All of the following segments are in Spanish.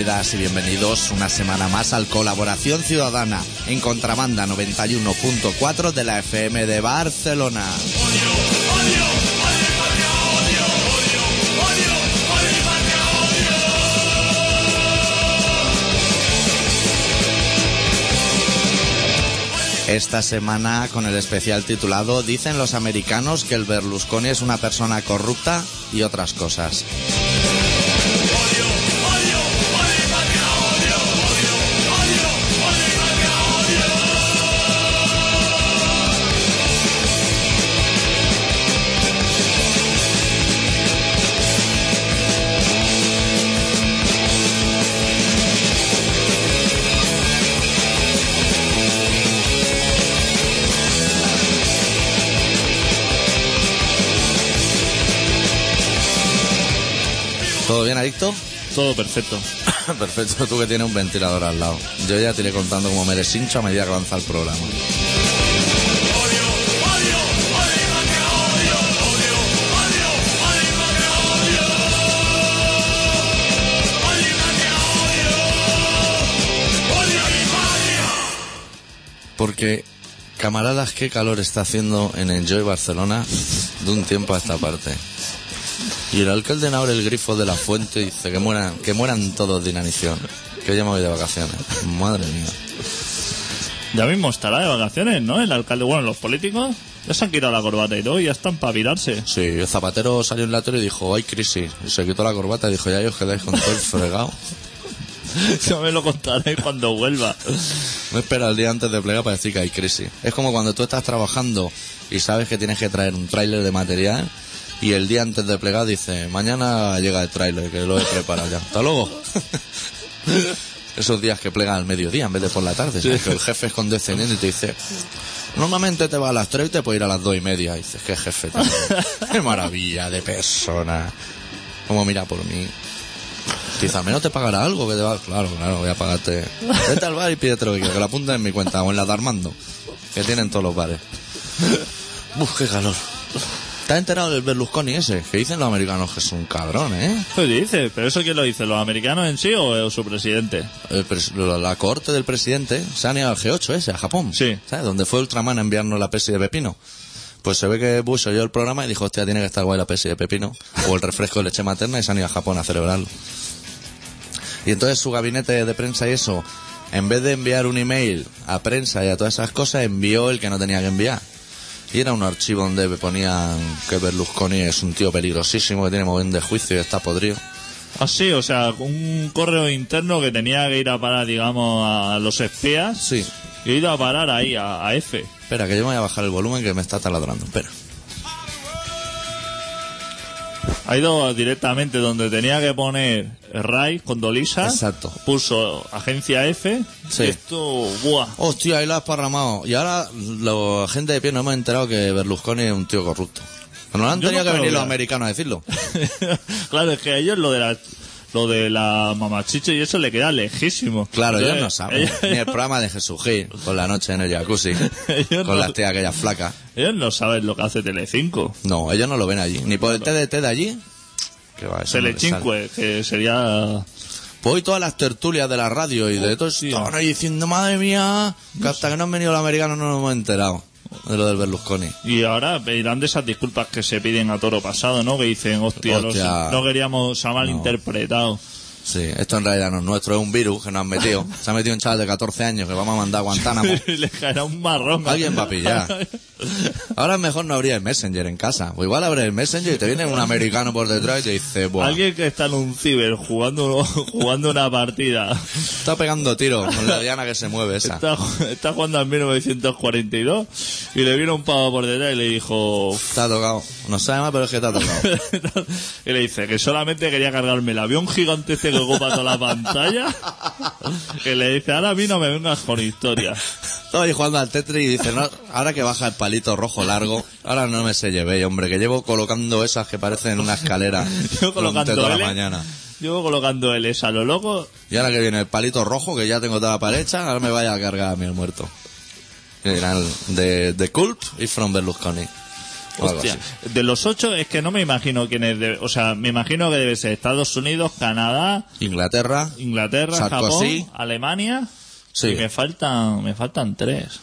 Y bienvenidos una semana más al Colaboración Ciudadana en Contrabanda 91.4 de la FM de Barcelona. Esta semana con el especial titulado Dicen los americanos que el Berlusconi es una persona corrupta y otras cosas. Todo perfecto. Perfecto, tú que tienes un ventilador al lado. Yo ya te iré contando cómo me eres hincho a medida que avanza el programa. Porque, camaradas, qué calor está haciendo en Enjoy Barcelona de un tiempo a esta parte. Y el alcalde abre el grifo de la fuente y dice que mueran, que mueran todos de inanición. Que me voy de vacaciones. Madre mía. Ya mismo estará de vacaciones, ¿no? El alcalde, bueno, los políticos ya se han quitado la corbata y todo y ya están para virarse. Sí, el zapatero salió en la tele y dijo, hay crisis. Y se quitó la corbata y dijo, ya os quedáis con todo el fregado. ya me lo contaré cuando vuelva. No espera el día antes de plegar para decir que hay crisis. Es como cuando tú estás trabajando y sabes que tienes que traer un tráiler de material y el día antes de plegar dice, mañana llega el tráiler, que lo he preparado ya. Hasta luego. Esos días que plegan al mediodía en vez de por la tarde. ¿sabes? Que el jefe es condescendiente y te dice, normalmente te va a las tres y te puede ir a las dos y media. Y dices, qué jefe. tío. Qué maravilla de persona. Como mira por mí. Al menos te pagará algo que te va. Claro, claro, voy a pagarte. Vete al bar y pídete lo que quieras, que lo apunten en mi cuenta o en la de Armando, que tienen todos los bares. Uf, qué calor. ¿Te has enterado del Berlusconi ese? Que dicen los americanos que es un cabrón, ¿eh? ¿Qué dice? ¿Pero eso quién lo dice? ¿Los americanos en sí o su presidente? El pres- la, la corte del presidente se han ido al G8 ese, a Japón. Sí. ¿Sabes? Donde fue Ultraman a enviarnos la pesi de pepino. Pues se ve que Bush oyó el programa y dijo, hostia, tiene que estar guay la pesi de pepino. O el refresco de leche materna y se han ido a Japón a celebrarlo. Y entonces su gabinete de prensa y eso, en vez de enviar un email a prensa y a todas esas cosas, envió el que no tenía que enviar. Y era un archivo donde ponían que Berlusconi es un tío peligrosísimo, que tiene moviendo de juicio y está podrido. Ah, sí, o sea, un correo interno que tenía que ir a parar, digamos, a los espías. Sí. Y ir a parar ahí, a, a F. Espera, que yo me voy a bajar el volumen que me está taladrando. Espera. Ha ido directamente donde tenía que poner RAI con Dolisa. Exacto. Puso agencia F. Sí. Y esto, buah. Hostia, ahí lo has parramado. Y ahora la gente de pie no hemos enterado que Berlusconi es un tío corrupto. No han Yo tenido que venir los americanos a decirlo. claro, es que ellos lo de la, lo de la mamachicho y eso le queda lejísimo. Claro, ellos no saben. Ellos, Ni el programa de Jesús Gil, por la noche en el jacuzzi, con no- las tías aquellas flacas. ellos no saben lo que hace Telecinco. No, ellos no lo ven allí. Ni por el TDT de allí. Que va, no. Telecinque, que sería... Pues hoy todas las tertulias de la radio y de todo eso estaban ahí diciendo, madre mía, que hasta que no han venido los americanos no nos hemos enterado de lo del Berlusconi. Y ahora pedirán de esas disculpas que se piden a toro pasado, ¿no? Que dicen, hostia, los- Hostia. no queríamos, se ha malinterpretado. Sí, esto en realidad no es nuestro, es un virus que nos han metido. Se ha metido un chaval de 14 años que vamos a mandar a Guantánamo. Le caerá un marrón. Alguien va a pillar. Ahora mejor no habría el Messenger en casa. O igual abre el Messenger y te viene un americano por detrás y te dice, Buah, Alguien que está en un ciber jugando, jugando una partida. está pegando tiros con la diana que se mueve esa. Está, está jugando al 1942 y le vino un pavo por detrás y le dijo... Ha tocado. No sabe más, pero es que ha tocado. y le dice que solamente quería cargarme el avión gigante este que ocupa toda la pantalla. Que le dice, ahora a mí no me vengas con historias. Estaba ahí jugando al Tetris y dice, no, ahora que baja el palito rojo largo, ahora no me se llevé, hombre, que llevo colocando esas que parecen una escalera Yo durante toda la mañana. Llevo colocando L a lo loco. Y ahora que viene el palito rojo, que ya tengo toda la pared hecha, ahora me vaya a cargar a mí el muerto. Que dirán, de, de Culp y From Berlusconi. Hostia, de los ocho es que no me imagino quién es. de- o sea, me imagino que debe ser Estados Unidos, Canadá, Inglaterra, Inglaterra, Sarkozy. Japón, Alemania. Sí. Y me faltan, me faltan tres.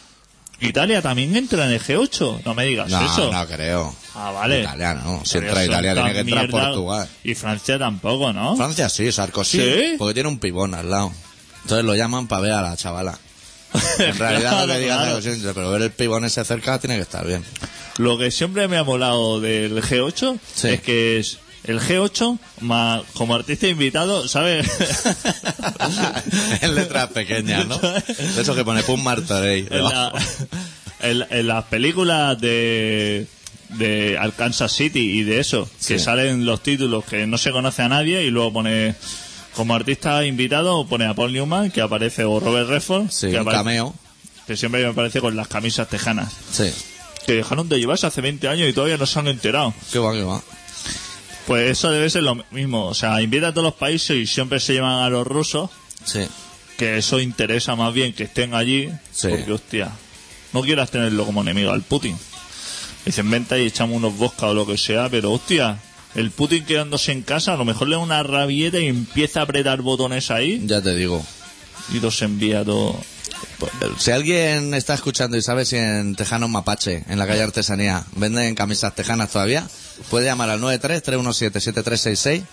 Italia también entra en el G8. No me digas no, eso. no creo. Ah, vale. Italia no, si entra Italia tiene que entrar mierda. Portugal. Y Francia tampoco, ¿no? Francia sí, Sarkozy, ¿Sí? porque tiene un pibón al lado. Entonces lo llaman para ver a la chavala. En realidad Claro, no le digas claro. siempre, pero ver el pibón ese cerca tiene que estar bien. Lo que siempre me ha molado del G8 Sí. es que es el G8 ma- como artista invitado, ¿sabes? en letras pequeñas, ¿no? De eso que pone Pum Martorey. en, la- en- en las películas de de Arkansas City y de eso, que salen los títulos que no se conoce a nadie y luego pone como artista invitado pone a Paul Newman que aparece o Robert Redford Sí, que, un apare- cameo. que siempre me aparece con las camisas tejanas Sí. que dejaron de llevarse hace 20 años y todavía no se han enterado Qué va, qué va. Pues eso debe ser lo mismo. O sea, invita a todos los países y siempre se llevan a los rusos, Sí. que eso interesa más bien que estén allí. Sí. Porque, hostia, no quieras tenerlo como enemigo al Putin. Dicen, venta y echamos unos vodka o lo que sea, pero hostia, el Putin quedándose en casa, a lo mejor le da una rabieta y empieza a apretar botones ahí Ya te digo. y los envía todo. Si alguien está escuchando y sabe si en Tejanos Mapache, en la calle Artesanía, venden camisas tejanas todavía, puede llamar al 93-317-7366,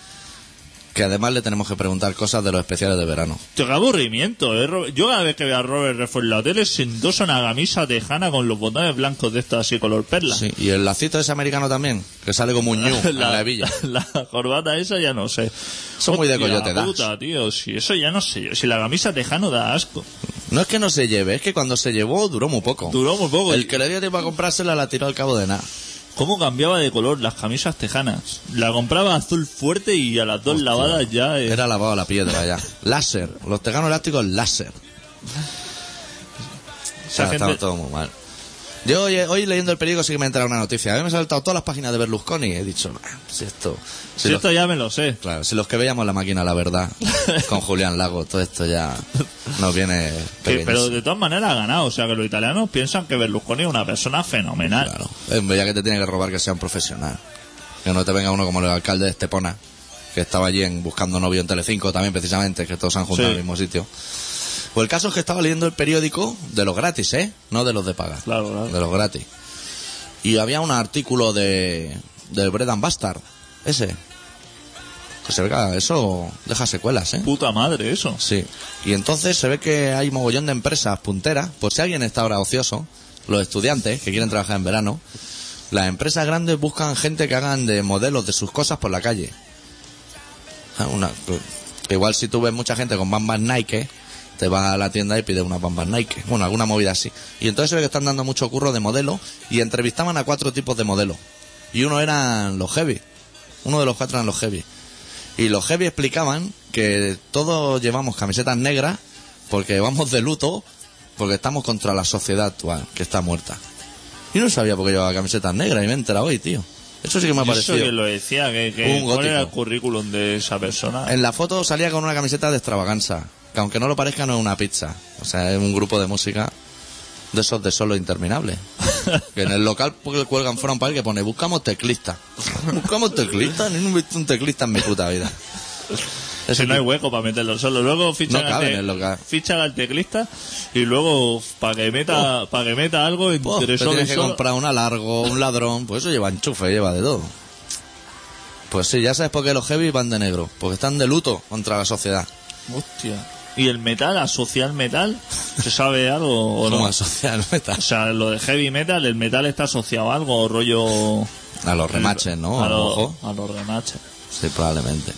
que además le tenemos que preguntar cosas de los especiales de verano. Tío, qué aburrimiento, ¿eh? Yo cada vez que veo a Robert Redford en la tele se endosa una camisa tejana con los botones blancos de estos así color perla. Sí, y el lacito ese americano también, que sale como un ñu en la hebilla. la corbata esa ya no sé. Son muy de coyote dash. puta, tío. Si eso ya no sé yo. Si la camisa tejano da asco. No es que no se lleve, es que cuando se llevó duró muy poco. Duró muy poco. El que le dio tiempo a comprársela la tiró al cabo de nada. ¿Cómo cambiaba de color las camisas tejanas? La compraba azul fuerte y a las dos lavadas ya... eh, Era lavado la piedra ya. Láser. Los tejanos elásticos láser. O sea, gente- estaba todo muy mal. Yo hoy, hoy leyendo el periódico sí que me ha entrado una noticia. A mí me han saltado todas las páginas de Berlusconi y he dicho, "Ah, si esto... Si si los, esto ya me lo sé. claro, si los que veíamos la máquina, la verdad, con Julián Lago, todo esto ya nos viene pequeños. pero de todas maneras ha ganado. O sea, que los italianos piensan que Berlusconi es una persona fenomenal. Claro. En vez ya que te tiene que robar que sea un profesional. Que no te venga uno como el alcalde de Estepona, que estaba allí en, buscando novio en Telecinco también precisamente, que todos se han juntado Sí. en el mismo sitio. Pues el caso es que estaba leyendo el periódico de los gratis, ¿eh? No de los de paga. Claro, claro. De los gratis. Y había un artículo de del Bread and Bastard, ese. Que se ve que eso deja secuelas, ¿eh? Puta madre, eso. Sí. Y entonces se ve que hay mogollón de empresas punteras, por si alguien está ahora ocioso, los estudiantes que quieren trabajar en verano, las empresas grandes buscan gente que hagan de modelos de sus cosas por la calle. Ah, Una, igual si tú ves mucha gente con bambas Nike, te vas a la tienda y pides unas bambas Nike. Bueno, alguna movida así. Y entonces se ve que están dando mucho curro de modelo y entrevistaban a cuatro tipos de modelos. Y uno eran los heavy. Uno de los cuatro eran los heavy. Y los heavy explicaban que todos llevamos camisetas negras porque vamos de luto, porque estamos contra la sociedad actual, que está muerta. Y no sabía por qué llevaba camisetas negras y me he enterado hoy, tío. Eso sí que me ha Y Eso parecido. que lo decía, que, que ¿cuál era el currículum de esa persona? En la foto salía con una camiseta de extravaganza, que aunque no lo parezca no es una pizza. O sea, es un grupo de música de esos de solo interminable. que en el local pues, cuelgan fuera un papel que pone buscamos teclista. buscamos teclista, ni no he visto un teclista en mi puta vida. Ese Si no hay hueco para meterlo solo. Luego fichan, No cabe al, en el local. fichan al teclista y luego para que meta para que meta algo Oh, entre te solo y tienes que solo. comprar un alargo, un ladrón, pues eso lleva enchufe, lleva de todo. Pues sí, ya sabes por qué los heavy van de negro, porque están de luto contra la sociedad. Hostia. ¿Y el metal, asociar metal? ¿Se sabe algo o ¿Cómo no? asociar el metal? O sea, lo de heavy metal, el metal está asociado a algo, rollo... A los remaches, ¿no? A, los remaches. Sí, probablemente.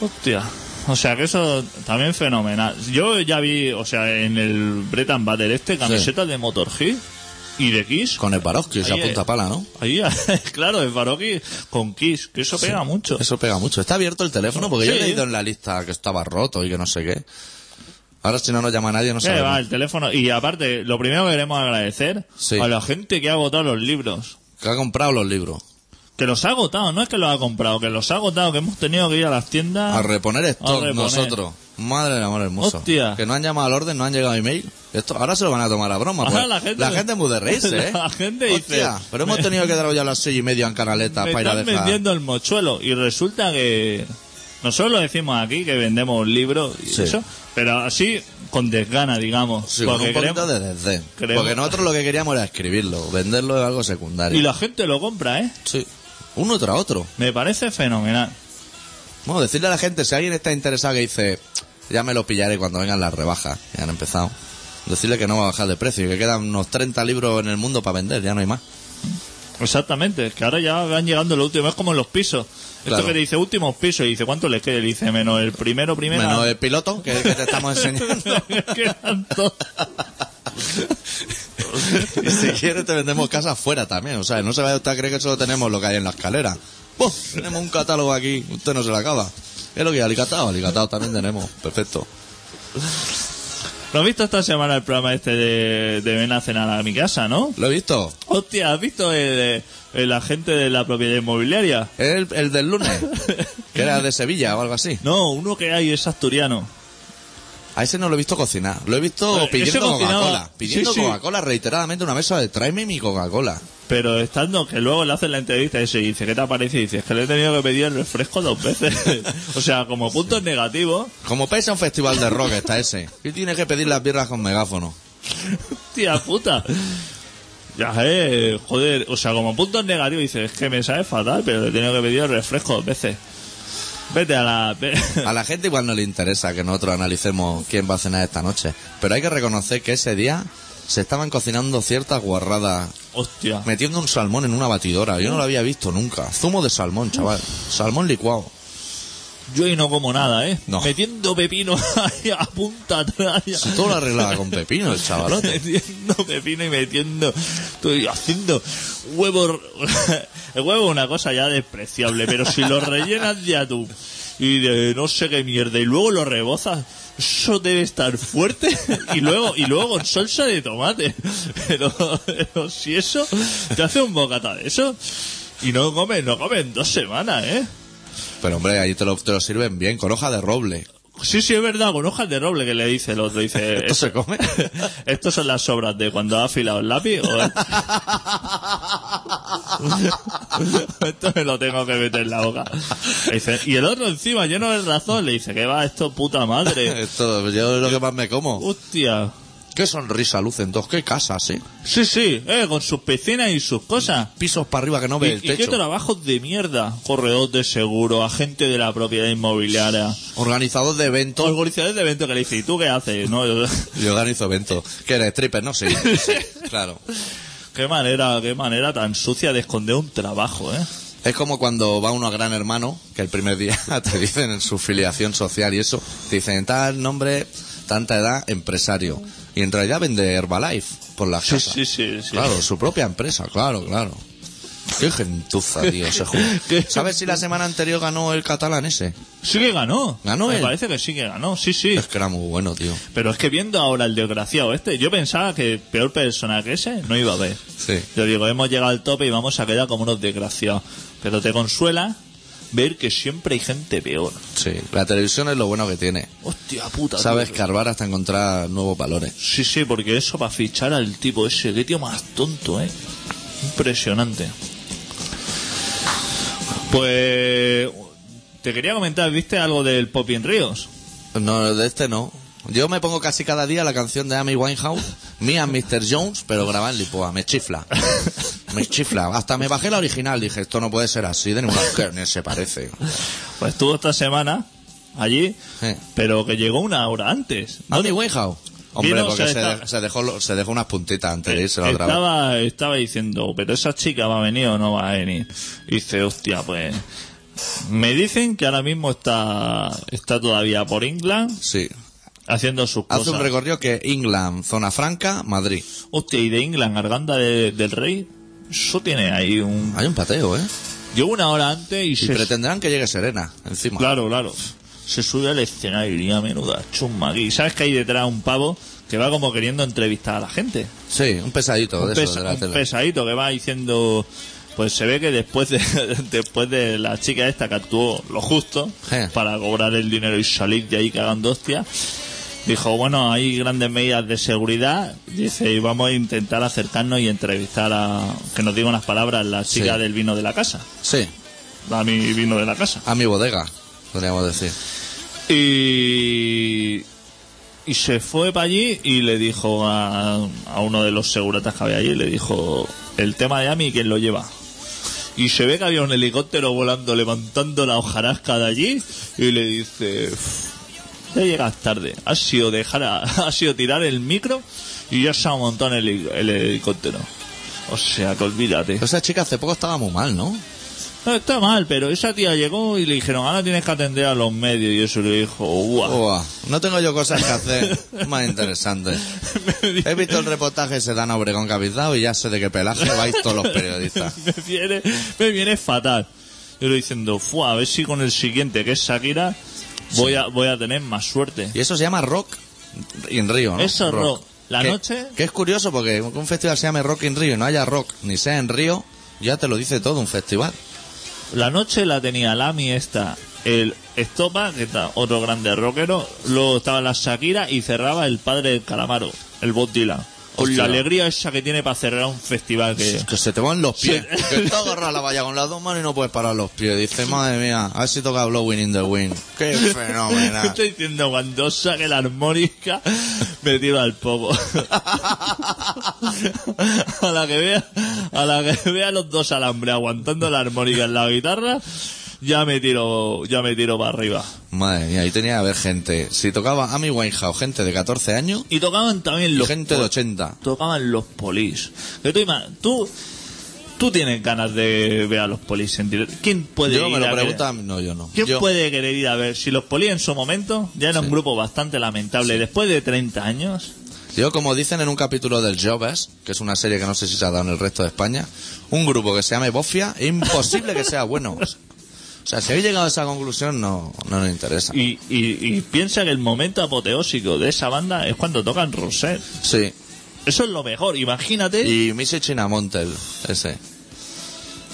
Hostia. O sea que eso también fenomenal. Yo ya vi, o sea, en el Breton Battle este, camisetas de Motorhead y de Kiss. Con el Barovsky se Ahí, apunta eh. pala, ¿no? Ahí, claro, el con Kiss, que eso pega mucho. Eso pega mucho. ¿Está abierto el teléfono? Porque yo he Sí. leído en la lista que estaba roto y que no sé qué. Ahora si no nos llama nadie no Eh, sabemos. va, el teléfono. Y aparte, lo primero que queremos agradecer Sí. a la gente que ha agotado los libros. Que ha comprado los libros. Que los ha agotado, no es que los ha comprado, que los ha agotado, que hemos tenido que ir a las tiendas A reponer reponer. nosotros. Madre del amor hermoso. Hostia. Que no han llamado al orden, no han llegado email. Esto, ahora se lo van a tomar a broma. Ahora pues. la gente- es muy de reírse, ¿eh? La gente dice, Hostia, pero hemos tenido que dar ya a las seis y media en canaleta Me para ir a dejar. vendiendo el mochuelo y resulta que nosotros lo decimos aquí que vendemos libros y Sí. eso, pero así con desgana, digamos. Sí, con un poquito de desdén. Porque nosotros lo que queríamos era escribirlo. Venderlo es algo secundario. Y la gente lo compra, ¿eh? Sí. Uno tras otro. Me parece fenomenal. Bueno, decirle a la gente, si alguien está interesado que dice, ya me lo pillaré cuando vengan las rebajas, que han empezado. Decirle que no va a bajar de precio y que quedan unos 30 libros en el mundo para vender, ya no hay más. Exactamente, es que ahora ya van llegando los últimos, es como en los pisos. Claro. Esto que dice últimos pisos y dice cuánto les queda, y dice menos el primero, primero. Menos el piloto, que, que te estamos enseñando. Y si quieres te vendemos casas fuera también. O sea, no se vaya usted a creer que solo tenemos lo que hay en la escalera. Tenemos un catálogo aquí, usted no se lo acaba. Es lo que alicatado, alicatado también tenemos. Perfecto. ¿No has visto esta semana el programa este de, de Ven a cenar a mi casa, no? ¿Lo he visto? Hostia, ¿has visto el, el agente de la propiedad inmobiliaria? El, el del lunes, que era de Sevilla o algo así. No, uno que hay es asturiano. A ese no lo he visto cocinar. Lo he visto ese pidiendo cocinaba- Coca-Cola. Pidiendo Sí, sí. Coca-Cola reiteradamente una mesa de tráeme mi Coca-Cola. Pero estando que luego le hacen la entrevista y dice, ¿qué te parece? Y dice, es que le he tenido que pedir el refresco dos veces. o sea, como puntos negativos, Como pesa un festival de rock está ese. Y tiene que pedir las birras con megáfono. tía puta. Ya, eh, joder, o sea, como puntos negativos, dice, es que me sabe fatal, pero le he tenido que pedir el refresco dos veces. Vete a la... A la gente igual no le interesa que nosotros analicemos quién va a cenar esta noche. Pero hay que reconocer que ese día se estaban cocinando ciertas guarradas. Hostia. Metiendo un salmón en una batidora. Yo no lo había visto nunca. Zumo de salmón, chaval. Salmón licuado. Yo ahí no como nada, ¿eh? No. Metiendo pepino ahí a punta atrás. Si todo lo arreglaba con pepino el chavalote. metiendo pepino y metiendo estoy haciendo huevo el huevo es una cosa ya despreciable pero si lo rellenas de atún y de no sé qué mierda y luego lo rebozas eso debe estar fuerte y luego y luego con salsa de tomate pero, pero si eso te hace un bocata de eso y no comes no comes en dos semanas eh Pero hombre, ahí te lo, te lo sirven bien, con hoja de roble. Sí, sí, es verdad, con hojas de roble que le dice el otro. Dice, ¿Esto se come? Estos son las sobras de cuando ha afilado el lápiz. o- esto me lo tengo que meter en la boca. Le dice, y el otro encima, lleno de razón, le dice, que va esto puta madre. Esto, yo es lo que más me como. Hostia. Qué sonrisa lucen dos, qué casas, ¿eh? Sí, sí, eh, con sus piscinas y sus cosas. Pisos para arriba que no Y, ve el y qué techo. trabajos de mierda. Corredor de seguro, agente de la propiedad inmobiliaria. Organizador de eventos. Organizadores de eventos que le dice, ¿y tú qué haces? No, yo- Yo organizo eventos. ¿Qué eres, stripper? No, sí. sí, claro. Qué manera, qué manera tan sucia de esconder un trabajo, ¿eh? Es como cuando va uno a Gran Hermano, que el primer día te dicen en su filiación social y eso, te dicen tal nombre, tanta edad, empresario. Y en realidad vende Herbalife por las Sí, casas. sí, sí, sí. Claro, su propia empresa, claro, claro. Qué gentuza, tío. Qué- ¿Sabes si la semana anterior ganó el catalán ese? Sí que ganó. ¿Ganó Me él? parece que sí que ganó, sí, sí. Es que era muy bueno, tío. Pero es que viendo ahora el desgraciado este, yo pensaba que peor persona que ese no iba a haber. Sí. Yo digo, hemos llegado al tope y vamos a quedar como unos desgraciados. Pero te consuela ver que siempre hay gente peor. Sí, la televisión es lo bueno que tiene. Hostia puta. Sabes tío. escarbar hasta encontrar nuevos valores. Sí, sí, porque eso para fichar al tipo ese, qué tío más tonto, ¿eh? Impresionante. Pues... Te quería comentar, ¿viste algo del Popin Ríos? No, de este no. Yo me pongo casi cada día la canción de Amy Winehouse, and Mr. Jones, pero grabada en Lipoa. Me chifla. Me chifla. Hasta me bajé la original. Dije, esto no puede ser así de ninguna que se parece. Pues estuvo esta semana allí, pero que llegó una hora antes. ¿no? Amy Winehouse. Hombre, Vino, porque se, está- se dejó, lo- se dejó unas puntitas antes de irse la otra vez. estaba, estaba diciendo, pero esa chica va a venir o no va a venir. Y dice, hostia, pues... Me dicen que ahora mismo está, está todavía por England Sí. Haciendo sus Hace cosas. un recorrido que England, Zona Franca, Madrid. Hostia, y de England, Arganda de- del Rey, eso tiene ahí un... Hay un pateo, ¿eh? Llegó una hora antes y, Y se... pretenderán que llegue Serena, encima. Claro, claro. Se sube al escenario y a menuda chumba aquí. ¿Sabes que hay detrás un pavo que va como queriendo entrevistar a la gente? Sí, un pesadito Un, de eso, pesa- de la un tele. pesadito que va diciendo... Pues se ve que después de, después de la chica esta que actuó lo justo Eh. para cobrar el dinero y salir de ahí cagando hostia, dijo, bueno, hay grandes medidas de seguridad, dice, y vamos a intentar acercarnos y entrevistar a, que nos diga unas palabras la chica Sí. del vino de la casa, Sí, a mi vino de la casa. a mi bodega, podríamos decir. Y, y se fue para allí y le dijo a, a uno de los seguratas que había allí, le dijo, el tema de Ami, ¿quién lo lleva? Y se ve que había un helicóptero volando, levantando la hojarasca de allí, y le dice, "Uf, ya llegas tarde, ha sido dejar, a- ha sido tirar el micro y ya se ha montado en el, el helicóptero. O sea, que olvídate. Pero esa chica hace poco estaba muy mal, ¿no? No está mal, pero esa tía llegó y le dijeron, ahora tienes que atender a los medios. Y eso le dijo, guau. No tengo yo cosas que hacer más interesantes. He visto el reportaje de Ana Obregón dado y ya sé de qué pelaje vais todos los periodistas. me viene, me viene fatal. Yo lo diciendo, fue a ver si con el siguiente, que es Shakira, voy a, voy a tener más suerte. Y eso se llama Rock in Río, ¿no? Eso, rock. La Que- noche- Que es curioso porque que un festival se llame Rock in Río y no haya rock, ni sea en Río, ya te lo dice todo un festival. La noche la tenía Lami esta, el Estopa, que está otro grande rockero, luego estaba la Shakira y cerraba el padre del Calamaro, el Bob Dylan. Con Hostia. la alegría esa que tiene para cerrar un festival que... Que se te van los pies. Sí. Que está agarrada la valla con las dos manos y no puedes parar los pies. Dice, madre mía, a ver si toca Blowing in the Wind. Qué fenomenal. Estoy diciendo, cuando saque la armónica, me tiro al poco. a la que vea, a la que vea los dos alambres aguantando la armónica en la guitarra, ya me tiro, ya me tiro para arriba. Madre mía, ahí tenía que haber gente. Si tocaba Amy Winehouse, gente de 14 años Y tocaban también los gente de pol- 80. tocaban los polis. Que tú, tú, tú tienes ganas de ver a los polis en directo. ¿Quién puede Yo ir me a lo ver- preguntan, no, yo no. ¿Quién Yo- puede querer ir a ver? Si los polis en su momento ya era un grupo bastante lamentable, después de 30 años, Yo, como dicen en un capítulo del Jobbers, que es una serie que no sé si se ha dado en el resto de España, un grupo que se llame Bofia, imposible que sea bueno. O sea, si habéis llegado a esa conclusión, no, no nos interesa. Y, y, y piensa que el momento apoteósico de esa banda es cuando tocan Rosette. Sí. Eso es lo mejor, imagínate Y Missy Chinamontel, ese.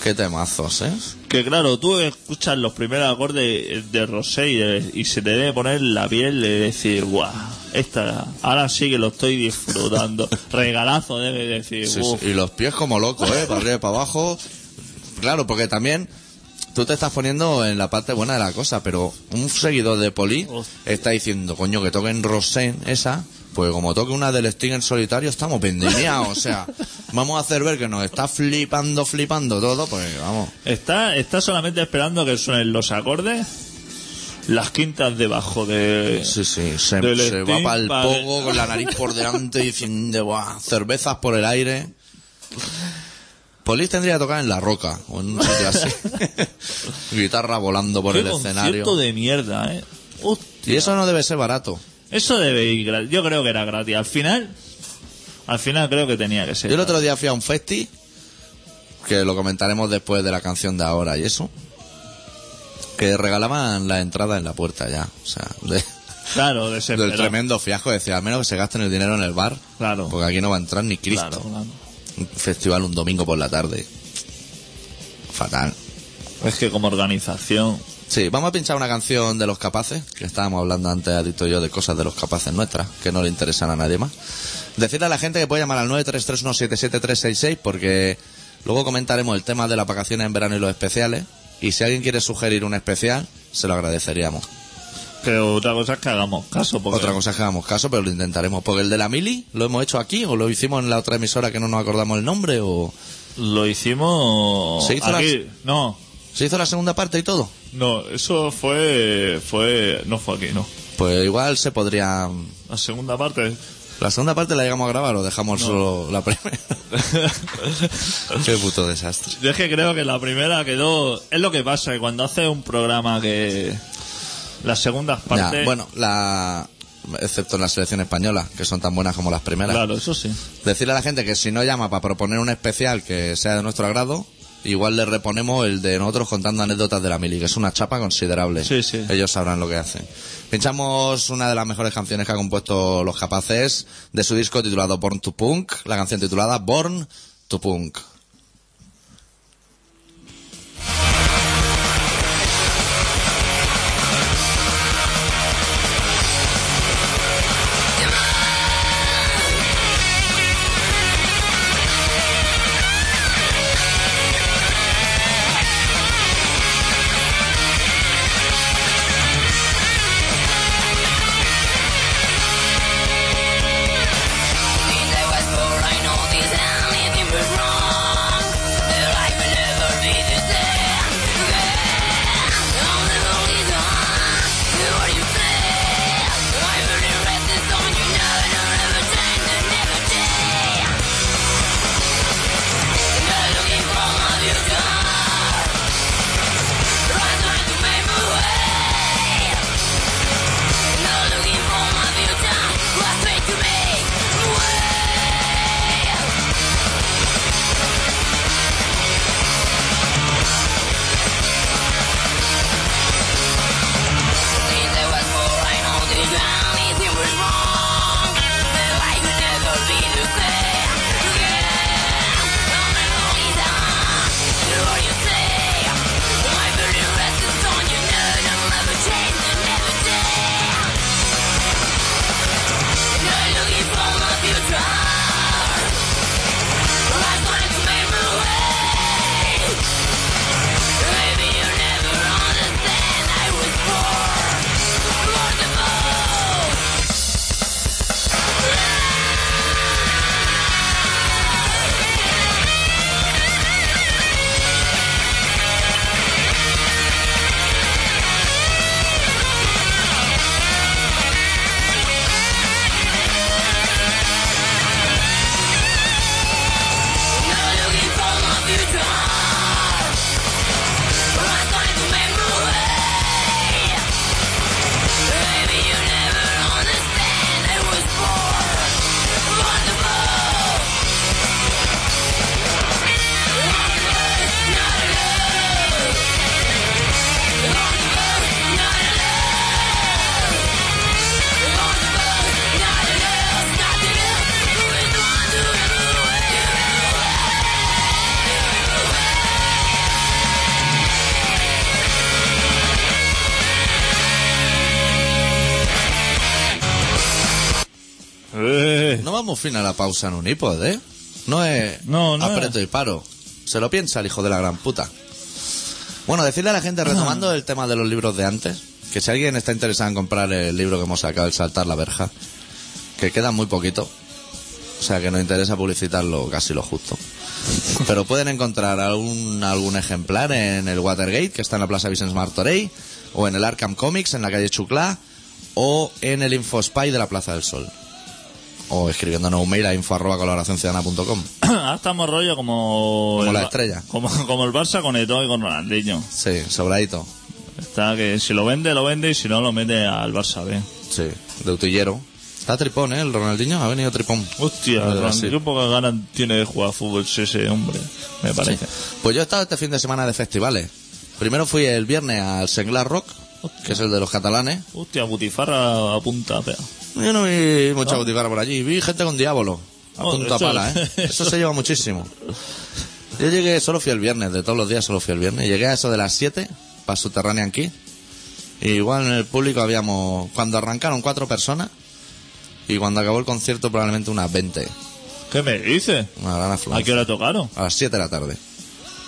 Qué temazos, ¿eh? que claro, tú escuchas los primeros acordes de Rosé y, y se te debe poner la piel de decir, guau, esta, ahora sí que lo estoy disfrutando. Regalazo debe decir, sí. Y los pies como locos, ¿eh? Para arriba y para abajo. Claro, porque también tú te estás poniendo en la parte buena de la cosa, pero un seguidor de Poli está diciendo, coño, que toquen Rosén esa, pues como toque una del Sting en solitario estamos pendemiados, o sea, vamos a hacer ver que nos está flipando, flipando todo, pues vamos. Está, está solamente esperando que suenen los acordes, las quintas debajo de... Sí, sí, se, va para el pogo con la nariz por delante diciendo, "Buah, cervezas por el aire. Polis tendría que tocar en La Roca o en un sitio así. Guitarra volando por Qué el escenario. de mierda, eh. Hostia. Y eso no debe ser barato. Eso debe ir gratis. Yo creo que era gratis. Al final, al final creo que tenía que ser. Yo el otro día fui a un festi, que lo comentaremos después de la canción de ahora y eso, que regalaban la entrada en la puerta ya. O sea, de- Claro, del desesperado. tremendo fiasco. Decía, al menos que se gasten el dinero en el bar, Claro. porque aquí no va a entrar ni Cristo. Claro, claro. Un festival un domingo por la tarde. Fatal. Es que como organización. Sí, vamos a pinchar una canción de Los Capaces, que estábamos hablando antes, Adicto y yo, de cosas de Los Capaces nuestras, que no le interesan a nadie más. Decirle a la gente que puede llamar al 933177366, porque luego comentaremos el tema de las vacaciones en verano y los especiales, y si alguien quiere sugerir un especial, se lo agradeceríamos. Que otra cosa es que hagamos caso. Porque Otra cosa es que hagamos caso, pero lo intentaremos. Porque el de la Mili, ¿lo hemos hecho aquí o lo hicimos en la otra emisora que no nos acordamos el nombre o... Lo hicimos. ¿Se hizo aquí. No, ¿Se hizo la segunda parte y todo? no, eso fue. fue No fue aquí, no. Pues igual se podría... La segunda parte. La segunda parte la llegamos a grabar o dejamos solo la primera. Qué puto desastre. Yo es que creo que la primera quedó. Es lo que pasa, que cuando hace un programa que. Las segundas Ya, partes. bueno, la excepto en la selección española, que son tan buenas como las primeras. Claro, eso sí. Decirle a la gente que si no llama para proponer un especial que sea de nuestro agrado, igual le reponemos el de nosotros contando anécdotas de la mili, que es una chapa considerable. Sí, sí. Ellos sabrán lo que hacen. Pinchamos una de las mejores canciones que ha compuesto Los Capaces de su disco titulado Born to Punk, la canción titulada Born to Punk. Vamos fin a la pausa en un iPod, ¿eh? No es No, no apreto es. y paro. Se lo piensa el hijo de la gran puta. Bueno, decirle a la gente, retomando el tema de los libros de antes, que si alguien está interesado en comprar el libro que hemos sacado, El Saltar la Verja, que queda muy poquito. O sea, que nos interesa publicitarlo casi lo justo. Pero pueden encontrar algún, algún ejemplar en el Watergate, que está en la Plaza Vicens Martorell, o en el Arkham Comics, en la calle Chuclá, o en el Infospy de la Plaza del Sol. O escribiéndonos un mail a info arroba colaboracionciudadana.com. Ahora estamos rollo como... Como el la estrella. Como, como el Barça con Eto'o y con Ronaldinho. Sí, sobradito. Está que si lo vende, lo vende y si no, lo mete al Barça B. Sí, de utillero. Está tripón, ¿eh? El Ronaldinho ha venido tripón. Hostia, qué pocas ganas tiene de jugar fútbol ese hombre, me parece. Pues yo he estado este fin de semana de festivales. Primero fui el viernes al Senglar Rock, que es el de los catalanes. Hostia, Butifarra apunta, pero... Yo no vi mucha butifarra por allí. Vi gente con diablo. A punta eso- pala, ¿eh? Eso se lleva muchísimo. Yo llegué, solo fui el viernes, de todos los días solo fui el viernes. Llegué a eso de las 7, para Subterránea aquí. Y igual en el público habíamos, cuando arrancaron cuatro personas, y cuando acabó el concierto probablemente unas 20. ¿Qué me dices? Una gran ¿A afluencia. qué hora tocaron? A las 7 de la tarde.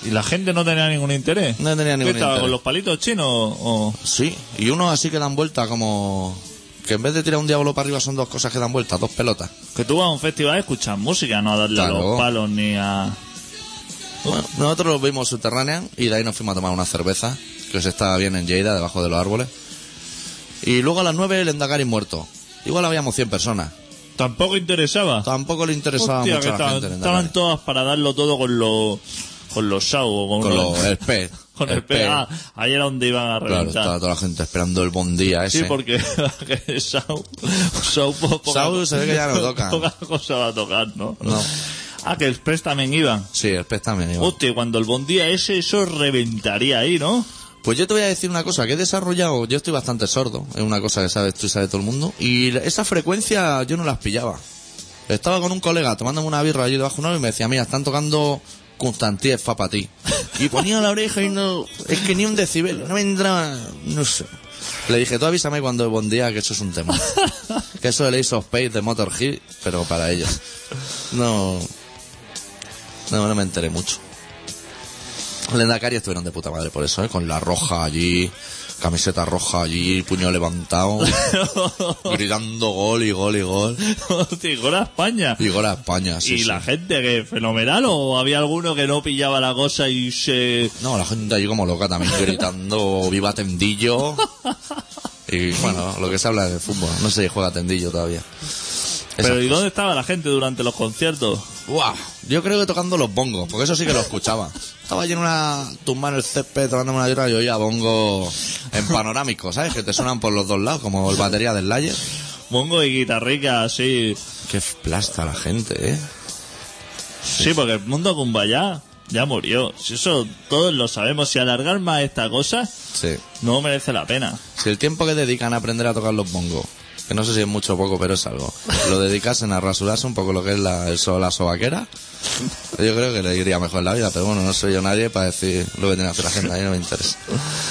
¿Y la gente no tenía ningún interés? No tenía ningún ¿Qué estaba, interés. con los palitos chinos o...? Sí, y unos así que dan vuelta como... Que en vez de tirar un diablo para arriba son dos cosas que dan vuelta, dos pelotas. Que tú vas a un festival a escuchar música, no a darle a los palos ni a... Bueno, nosotros los vimos subterránea y de ahí nos fuimos a tomar una cerveza, que se estaba bien en Lleida, debajo de los árboles. Y luego a las 9 el Endacari muerto. Igual habíamos 100 personas. Tampoco interesaba. Tampoco le interesaba Hostia, mucho a la gente estaban todas para darlo todo con los... Con los o con, Con los- los, el pez. con el pez. PA. Ahí era donde iban a Claro, reventar. estaba toda la gente esperando el buen día ese. Sí, porque po- poca- Sau se ve que ya no toca. Poca cosa va a tocar, ¿no? No. Ah, que el Express también iba. Sí, el pez también iba. Hostia, cuando el buen día ese, eso reventaría ahí, ¿no? Pues yo te voy a decir una cosa, que he desarrollado, yo estoy bastante sordo, es una cosa que sabes tú y sabe todo el mundo, y esa frecuencia yo no las pillaba. Estaba con un colega tomándome una birra allí debajo de un y me decía, mira, están tocando Constantier fa para ti. Y ponía la oreja y no, es que ni un decibel, no me entraba, no sé. Le dije, tú avísame cuando es buen día que eso es un tema. que eso de Ace of Space de Motor Hill, pero para ellos. No, no, no me enteré mucho. El Endacari estuvieron de puta madre por eso, ¿eh? Con la roja allí, camiseta roja allí, puño levantado, gritando gol y gol y gol. Hostia, y con la España. Y gol a España, sí, y sí. la gente que fenomenal o había alguno que no pillaba la cosa y se No, la gente allí como loca también gritando viva Tendillo. Y bueno, lo que se habla de fútbol, no sé si juega Tendillo todavía. Pero ¿y dónde estaba la gente durante los conciertos? ¡Guau! Yo creo que tocando los bongos, porque eso sí que lo escuchaba. Estaba allí en una tumba en el césped tomando una birra y yo oía bongo en panorámico, ¿sabes? Que te suenan por los dos lados, como el batería del Layer. Mongo y guitarrica así Qué plasta la gente, ¿eh? sí, porque el mundo Kumbaya ya murió si eso todos lo sabemos si alargar más esta cosa Sí. no merece la pena Si el tiempo que dedican a aprender a tocar los bongos, que no sé si es mucho o poco, pero es algo, lo dedicasen a rasurarse un poco lo que es la, el la sobaquera, yo creo que le iría mejor la vida, pero bueno, no soy yo nadie para decir lo que tiene que hacer la gente, a mí no me interesa.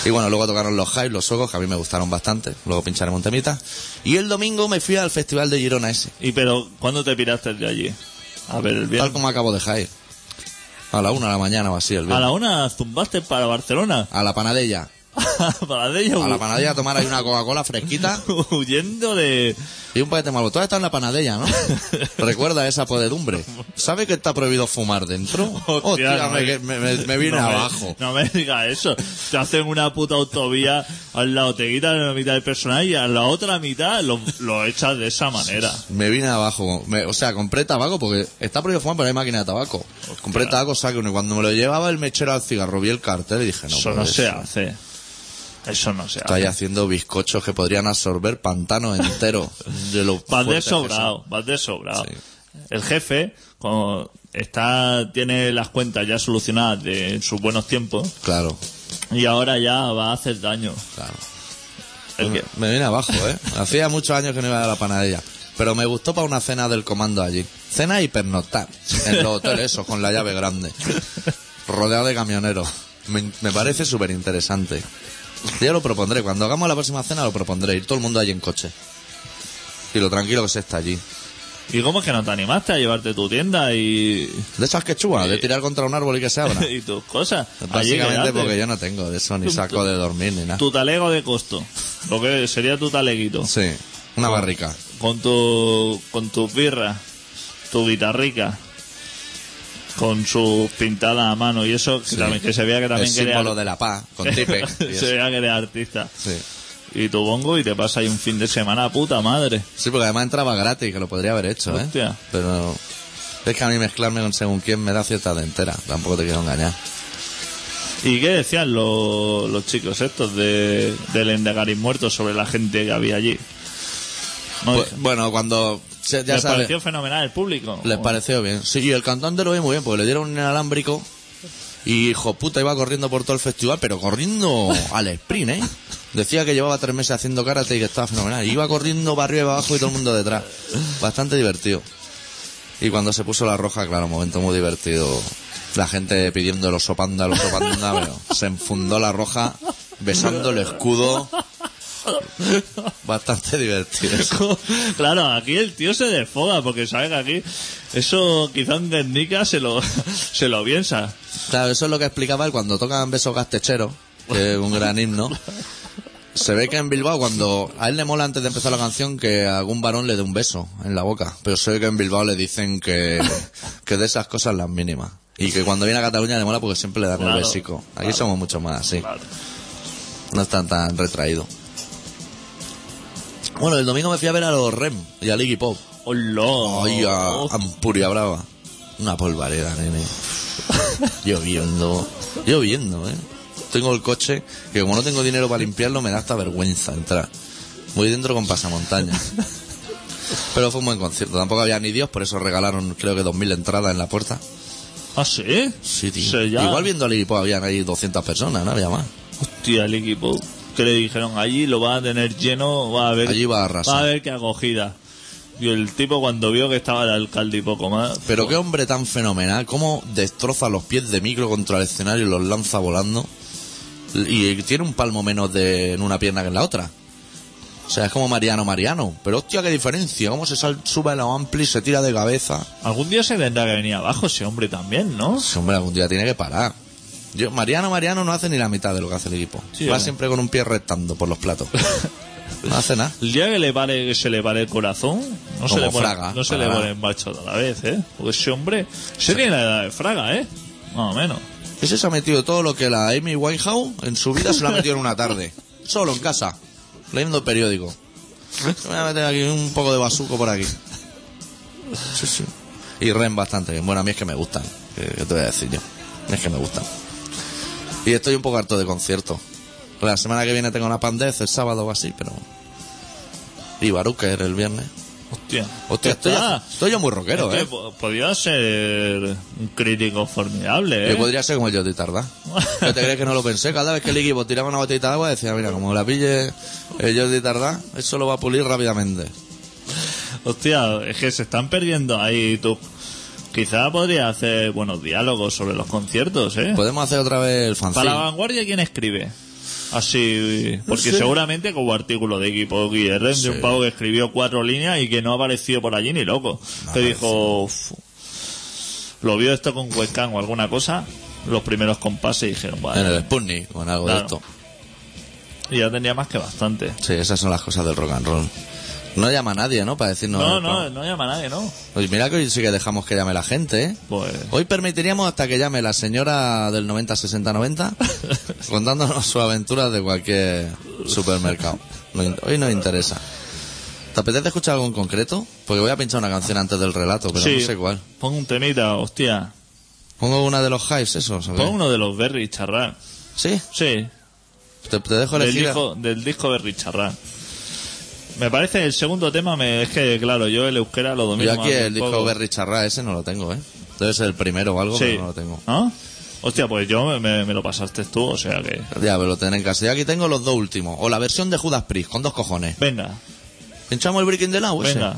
Y bueno, luego tocaron los Hive, los Sogos, que a mí me gustaron bastante, luego pincharemos un temita. Y el domingo me fui al festival de Girona ese, y pero ¿cuándo te piraste de allí? a ver el tal viernes como acabo de Jair. A la una de la mañana o así, el a viernes. la una zumbaste para Barcelona A la panadella. A la panadella a tomar ahí una Coca-Cola fresquita huyendo de y un paquete malo. Todo está en la panadella, ¿no? Recuerda esa podedumbre. ¿Sabe que está prohibido fumar dentro? Hostia, no me, me- me, me- me viene no me- abajo. no me digas eso. Te hacen una puta autovía al lado, te quitan la mitad del personal y a la otra mitad lo, lo echas de esa manera. Me vine abajo. Me- o sea, compré tabaco porque está prohibido fumar, pero hay máquina de tabaco. Compré tabaco, saque uno. Y cuando me lo llevaba el mechero al cigarro, vi el cartel y dije, no, eso no se hace. Eso no se hace. haciendo bizcochos que podrían absorber pantano entero. De lo Vas de sobrado, vas de sobrado. Sí. El jefe, como está, tiene las cuentas ya solucionadas de en sus buenos tiempos. Claro, y ahora ya va a hacer daño. claro. El que- Me viene abajo, ¿eh? Hacía muchos años que no iba a la panadella. Pero me gustó para una cena del comando allí. Cena y pernoctar. En los hoteles esos, con la llave grande. Rodeado de camioneros. Me, me parece súper interesante. Ya lo propondré. Cuando hagamos la próxima cena lo propondré. Ir todo el mundo allí en coche. Y lo tranquilo que se está allí. ¿Y cómo es que no te animaste a llevarte tu tienda y, De esas que chuas, de tirar contra un árbol y que se abra. y tus cosas? Básicamente porque yo no tengo de eso, ni saco de dormir, ni nada. Tu talego de costo. Lo que sería tu taleguito. Sí, una barrica. Con tu, con tus birras, tu guitarrica, con su pintada a mano y eso, que, Sí. también, que se vea que El también que eres símbolo de la paz, con eso. se vea que eres artista. Sí. Y tu bongo y te pasa ahí un fin de semana, puta madre. Sí, porque además entraba gratis, que lo podría haber hecho, ¿eh? Hostia. Pero es que a mí mezclarme con según quién me da cierta dentera. Tampoco te quiero engañar. ¿Y qué decían los, los chicos estos de, del Endegarín muerto sobre la gente que había allí? ¿No? Pues, bueno, cuando... se- ya ¿Les sabes, pareció fenomenal el público? les pareció bien. Sí, y el cantante lo ve muy bien, porque le dieron un inalámbrico y hijo puta iba corriendo por todo el festival, pero corriendo al sprint, ¿eh? Decía que llevaba tres meses haciendo karate y que estaba fenomenal. Y iba corriendo para arriba y para abajo y todo el mundo detrás. Bastante divertido. Y cuando se puso la roja, claro, momento muy divertido. La gente pidiendo los sopanda, los sopanda, pero se enfundó la roja besando el escudo. Bastante divertido. Claro, aquí el tío se desfoga porque sabe que aquí eso quizá un Guernica se lo, se lo piensa. Claro, eso es lo que explicaba él cuando tocan Besos Gastechero, que es un gran himno. Se ve que en Bilbao, cuando a él le mola antes de empezar la canción que algún varón le dé un beso en la boca, pero se ve que en Bilbao le dicen que, que de esas cosas las mínimas. Y que cuando viene a Cataluña le mola porque siempre le dan Claro, el besico. Aquí claro. somos mucho más así, Claro. no están tan retraídos. Bueno, el domingo me fui a ver a los REM y a Iggy Pop. Hola. Ay, a Ampuria Brava. Una polvareda, nene. Lloviendo. Lloviendo, eh. Tengo el coche que como no tengo dinero para limpiarlo me da hasta vergüenza entrar. Voy dentro con pasamontañas. Pero fue un buen concierto. Tampoco había ni Dios, por eso regalaron creo que 2.000 entradas en la puerta. ¿Ah, sí? Sí, tío. Ya- Igual viendo al equipo habían ahí 200 personas, no había más. Hostia, el equipo. Que le dijeron allí lo va a tener lleno, va a ver. Allí va a arrasar. Va a ver qué acogida. Y el tipo cuando vio que estaba el alcalde y poco más. Pero qué hombre tan fenomenal, cómo destroza los pies de micro contra el escenario y los lanza volando. Y tiene un palmo menos de, en una pierna que en la otra. O sea, es como Mariano Mariano. Pero hostia, qué diferencia. Cómo se sal- sube a la ampli y se tira de cabeza. Algún día se tendrá que venir abajo ese hombre también, ¿no? Ese hombre algún día tiene que parar. Yo, Mariano Mariano no hace ni la mitad de lo que hace el equipo. Sí, Va ¿eh? siempre con un pie rectando por los platos. no hace nada. El día que le pare, que se le pare el corazón, no se le pone, Fraga, no se le parará. pone en marcha otra vez, ¿eh? Porque ese hombre, se tiene la edad de Fraga, ¿eh? Más o menos. Ese se ha metido todo lo que la Amy Winehouse en su vida se lo ha metido en una tarde. Solo en casa. Leyendo el periódico. Me voy a meter aquí un poco de basuco por aquí. Sí, sí. Y Ren bastante bien. Bueno, a mí es que me gustan. ¿Qué, qué te voy a decir yo? Es que me gustan. Y estoy un poco harto de conciertos. La semana que viene tengo una pandez, el sábado o así, pero... Y Baruker el viernes. Hostia. Hostia, estoy, Está- estoy yo muy rockero, es que ¿eh? po- podía ser un crítico formidable, ¿eh? Yo podría ser como el Jordi Tardá. ¿Qué te crees que no lo pensé? Cada vez que el equipo tiraba una botellita de agua decía, mira, como la pille el Jordi Tardá, eso lo va a pulir rápidamente. Hostia, es que se están perdiendo ahí tú. Quizá podría hacer buenos diálogos sobre los conciertos, ¿eh? Podemos hacer otra vez el fanzine. Para la vanguardia, ¿quién escribe? Así, porque seguramente como artículo de equipo Guillermo, de un Sí. pavo que escribió cuatro líneas y que no ha aparecido por allí ni loco. que dijo, "Uf, lo vio esto con webcam o alguna cosa, los primeros compases y dijeron, En el vale, Sputnik o en algo Claro. de esto. y ya tenía más que bastante. Sí, esas son las cosas del rock and roll. No llama a nadie, ¿no? Para decirnos... No, no, no llama a nadie, ¿no? Pues mira que hoy sí que dejamos que llame la gente, ¿eh? Pues, Hoy permitiríamos hasta que llame la señora del 90-60-90 contándonos sus aventuras de cualquier supermercado. Hoy nos interesa. ¿Te apetece escuchar algo en concreto? Porque voy a pinchar una canción antes del relato, pero sí, no sé cuál. pon un temita, hostia. Pongo una de los hives, esos. ¿o qué? Pon uno de los Berry Charrán. ¿Sí? Sí, Te, te dejo del elegir. disco, del disco Berry Charrán. Me parece el segundo tema, me, es que claro, yo el euskera lo domino Yo aquí más el disco poco. Berry Charra ese no lo tengo, ¿eh? Ser el primero o algo, Sí. pero no lo tengo. ¿Ah? Hostia, pues yo me, me- me lo pasaste tú, o sea que... Ya, pero lo tenés en casa. Y aquí tengo los dos últimos. O la versión de Judas Priest, con dos cojones. Venga, ¿Pinchamos el Breaking the Law ese? venga.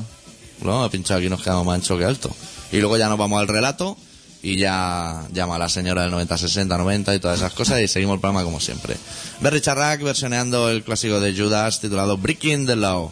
Lo vamos a pinchar aquí, nos quedamos más ancho que alto. Y luego ya nos vamos al relato y ya llama a la señora del 90, 60, 90 y todas esas cosas y seguimos el programa como siempre. Berry Charrac versioneando el clásico de Judas titulado Breaking the Law.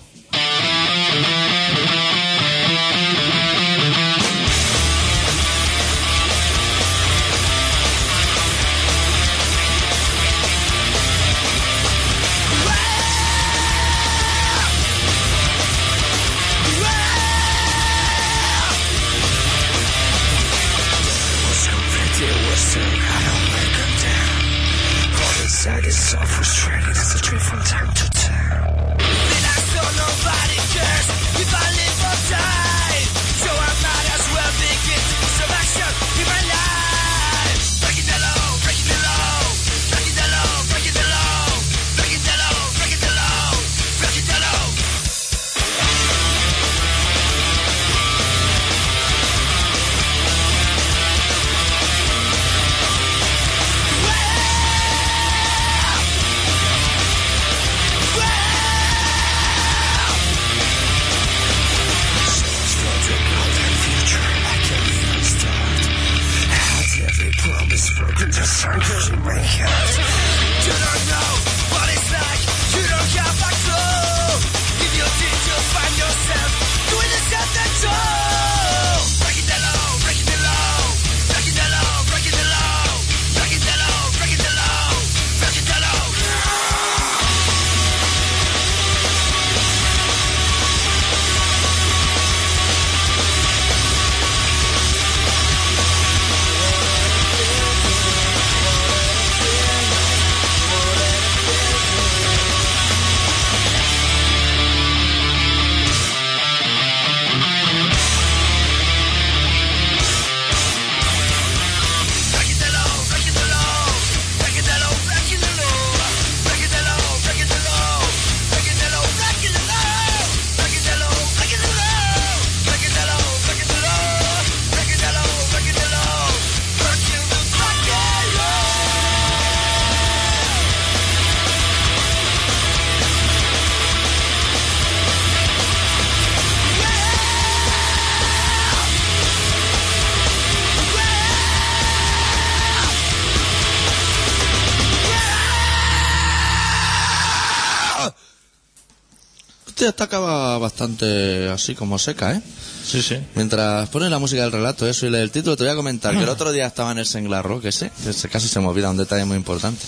Bastante así como seca, ¿eh? Sí, sí. Mientras pone la música del relato, eso y lee el título, te voy a comentar que el otro día estaba en el Senglar Rock, ese, que ese casi se me olvida, un detalle muy importante.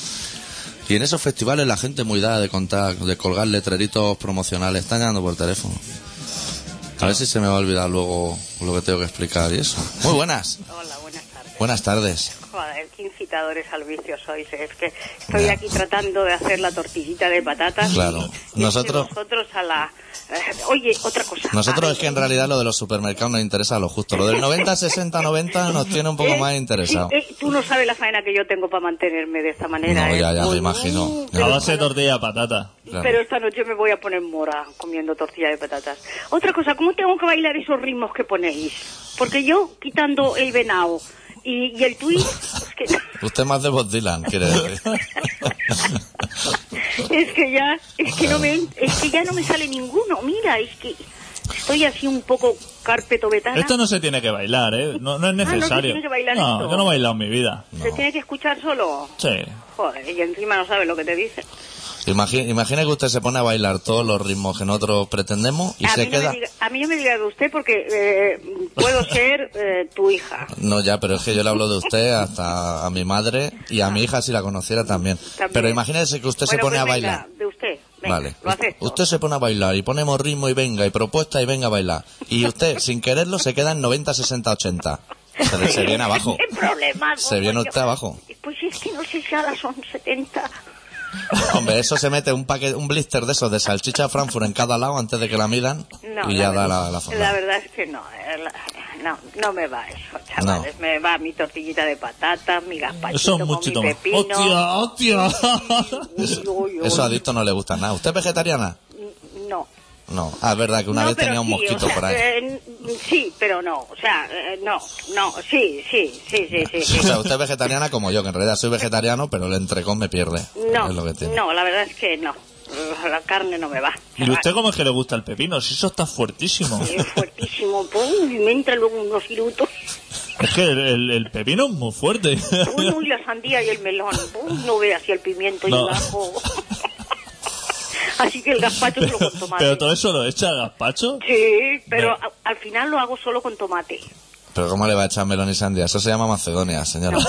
Y en esos festivales la gente muy dada de contar, de colgar letreritos promocionales, están llamando por teléfono. A ver si se me va a olvidar luego lo que tengo que explicar y eso. Muy buenas. Hola, buenas. Buenas tardes. Joder, qué incitadores al vicio sois. eh. Es que estoy aquí tratando de hacer la tortillita de patatas. Claro. y- y Nosotros- Nosotros a la... eh, oye, otra cosa. Nosotros es que en ver, realidad lo de los supermercados nos interesa a lo justo. Lo del 90, 60, 90 nos tiene un poco eh, más interesado. eh, tú no sabes la faena que yo tengo para mantenerme de esta manera. No, eh. ya, ya me imagino. A pero base de tortilla de patata. Claro. Pero esta noche me voy a poner mora comiendo tortilla de patatas. Otra cosa, ¿cómo tengo que bailar esos ritmos que ponéis? Porque yo, quitando el venado y, y el es que, Usted más de Bob Dylan, quiere decir. es que ya, es que no me, es que ya no me sale ninguno. Mira, es que estoy así un poco carpetobetana. Esto no se tiene que bailar, ¿eh? No, no es no se necesario. tiene que bailar no, esto. yo no he bailado en mi vida. Se tiene que escuchar solo. Sí. Joder, y encima no sabe lo que te dice. Imagina, imagina que usted se pone a bailar todos los ritmos que nosotros pretendemos y a, se queda... no me diga, a mí no me diga de usted porque eh, puedo ser eh, tu hija. No, ya, pero es que yo le hablo de usted hasta a mi madre y a mi hija si la conociera también. También. Pero imagínese que usted se Bueno, pone pues a venga, bailar. de usted. Venga, Vale. Lo acepto. Usted se pone a bailar y ponemos ritmo y venga y propuesta y venga a bailar. Y usted, sin quererlo, se queda en 90, 60, 80. Se, se viene abajo. ¿Qué problema? Se viene usted abajo. Pues es que no sé si ahora son 70. Hombre, eso se mete un paquete, un blister de esos de salchicha Frankfurt en cada lado antes de que la midan No, y ya da la, la, la verdad es que no, eh, no, no me va eso, chavales. No. Me va mi tortillita de patatas, mi gazpachito Eso es con muchito mi más. pepino. ¡Hostia, hostia! Uy, uy, uy. Eso a Adicto no le gusta nada. ¿Usted es vegetariana? No. Ah, es verdad que una No, vez tenía un sí, mosquito o sea, por ahí. eh, sí, pero no. O sea, eh, no, no, sí, sí, sí, sí, sí. sí. O sea, usted es vegetariana como yo, que en realidad soy vegetariano, pero el entrecón me pierde. no, Es lo que tiene. no, la verdad es que no. La carne no me va. ¿Y usted cómo es que le gusta el pepino? Si eso está fuertísimo. Es fuertísimo, pum, y me entra luego unos irutos. Es que el, el- el pepino es muy fuerte. Uy, uy, la sandía y el melón. Uy, no veas si el pimiento y No. el ajo. Así que el gazpacho solo con tomate. Pero todo eso lo echa a gazpacho. Sí, pero a- al final lo hago solo con tomate. Pero ¿cómo le va a echar melón y sandía? Eso se llama Macedonia, señora.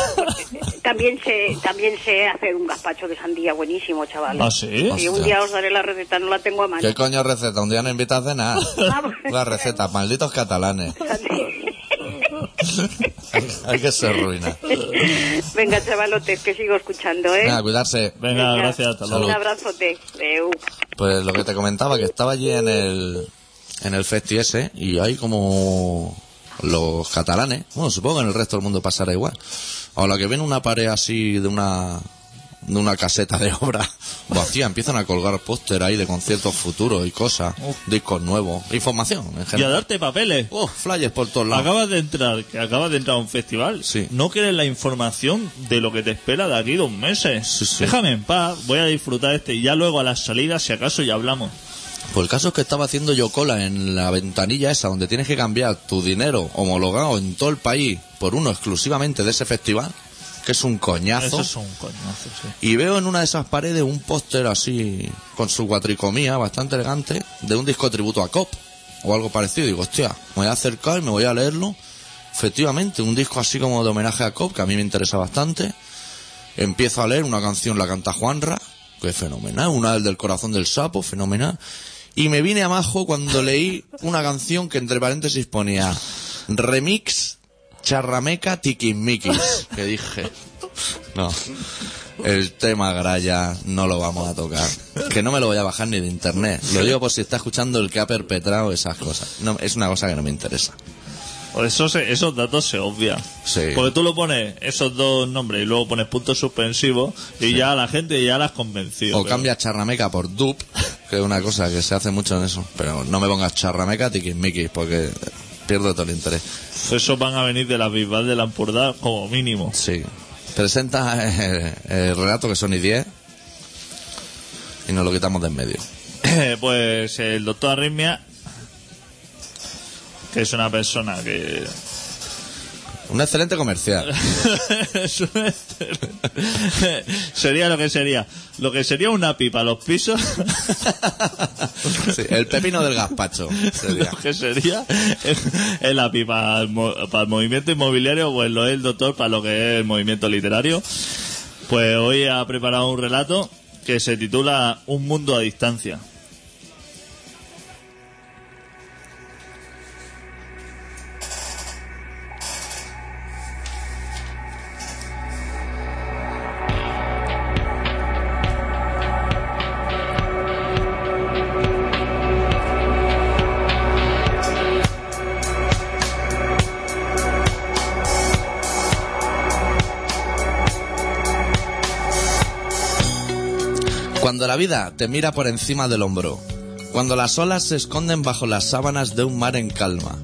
También sé, también sé hacer un gazpacho de sandía buenísimo, chavales. ¿Ah, sí? Sí, un día os daré la receta, no la tengo a mano. ¿Qué coño receta? Un día no invitas de nada. Vamos. La receta, malditos catalanes. Hay que ser ruina. Venga, chavalotes, que sigo escuchando, ¿eh? Venga, cuidarse. Venga, gracias, hasta luego. Un abrazote. Adeu. Pues lo que te comentaba, que estaba allí en el, en el festi ese, y hay como los catalanes, bueno, supongo que en el resto del mundo pasará igual. A la que ven una pared así de una, de una caseta de obra vacía, empiezan a colgar póster ahí de conciertos futuros y cosas, discos nuevos, información en Y a darte papeles. Oh, flyers por todos lados. Acabas de entrar, que acabas de entrar a un festival. Sí. No quieres la información de lo que te espera de aquí dos meses. Sí, sí. Déjame en paz, voy a disfrutar este y ya luego a las salidas, si acaso, ya hablamos. Pues el caso es que estaba haciendo yo cola en la ventanilla esa donde tienes que cambiar tu dinero homologado en todo el país por uno exclusivamente de ese festival, que es un coñazo. Eso es un coñazo, sí. Y veo en una de esas paredes un póster así, con su cuatricomía, bastante elegante, de un disco tributo a Cop, o algo parecido. Digo, hostia, me voy a acercar y me voy a leerlo. Efectivamente, un disco así como de homenaje a Cop, que a mí me interesa bastante. Empiezo a leer una canción, la canta Juanra, que es fenomenal, una del del corazón del sapo, fenomenal. Y me vine abajo cuando leí una canción que entre paréntesis ponía remix charrameca tiquismiquis, que dije, no, el tema graya no lo vamos a tocar, que no me lo voy a bajar ni de internet, lo digo por si está escuchando el que ha perpetrado esas cosas, no, es una cosa que no me interesa. O eso se- esos datos se obvian. Sí. Porque tú lo pones esos dos nombres y luego pones puntos suspensivos y ya la gente ya la has convencido. O pero- cambia charrameca por dup, que es una cosa que se hace mucho en eso, pero no me pongas charrameca tiquismiquis, porque pierdo todo el interés. Esos van a venir de la Bisbal de la Ampurdá como mínimo. Sí. Presenta eh, el relato que son y 10 y nos lo quitamos de en medio. pues el doctor Arritmia, que es una persona que Un excelente comercial. Es un excelente- sería lo que sería. Lo que sería una pipa los pisos. Sí, el pepino del gazpacho. sería. lo que sería es, la pipa para el movimiento inmobiliario, pues lo es el doctor para lo que es el movimiento literario. Pues hoy ha preparado un relato que se titula Un mundo a distancia. La vida te mira por encima del hombro, cuando las olas se esconden bajo las sábanas de un mar en calma,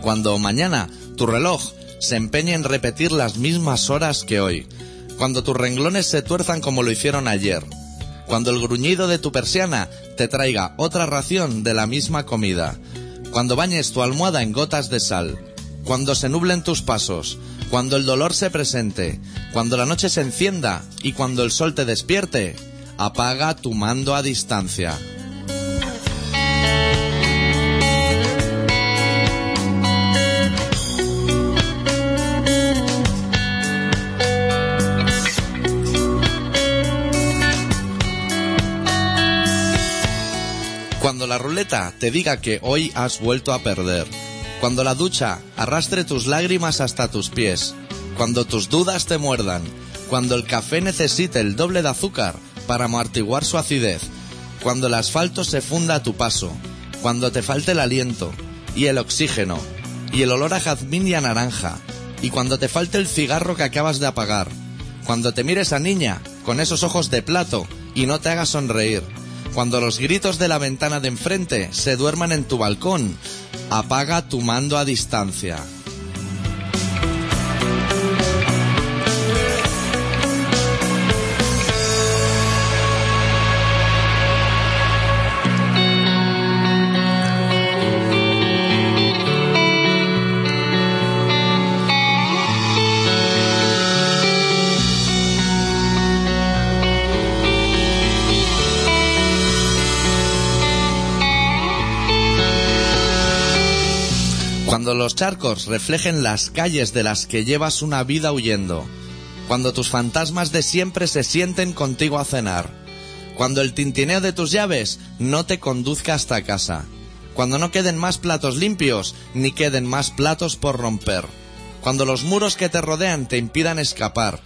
cuando mañana tu reloj se empeña en repetir las mismas horas que hoy, cuando tus renglones se tuerzan como lo hicieron ayer, cuando el gruñido de tu persiana te traiga otra ración de la misma comida, cuando bañes tu almohada en gotas de sal, cuando se nublen tus pasos, cuando el dolor se presente, cuando la noche se encienda y cuando el sol te despierte, apaga tu mando a distancia. Cuando la ruleta te diga que hoy has vuelto a perder. Cuando la ducha arrastre tus lágrimas hasta tus pies. Cuando tus dudas te muerdan. Cuando el café necesite el doble de azúcar para amortiguar su acidez. Cuando el asfalto se funda a tu paso. Cuando te falte el aliento y el oxígeno y el olor a jazmín y a naranja. Y cuando te falte el cigarro que acabas de apagar. Cuando te mires a niña con esos ojos de plato y no te hagas sonreír. Cuando los gritos de la ventana de enfrente se duerman en tu balcón, apaga tu mando a distancia. Cuando los charcos reflejen las calles de las que llevas una vida huyendo. Cuando tus fantasmas de siempre se sienten contigo a cenar. Cuando el tintineo de tus llaves no te conduzca hasta casa. Cuando no queden más platos limpios ni queden más platos por romper. Cuando los muros que te rodean te impidan escapar.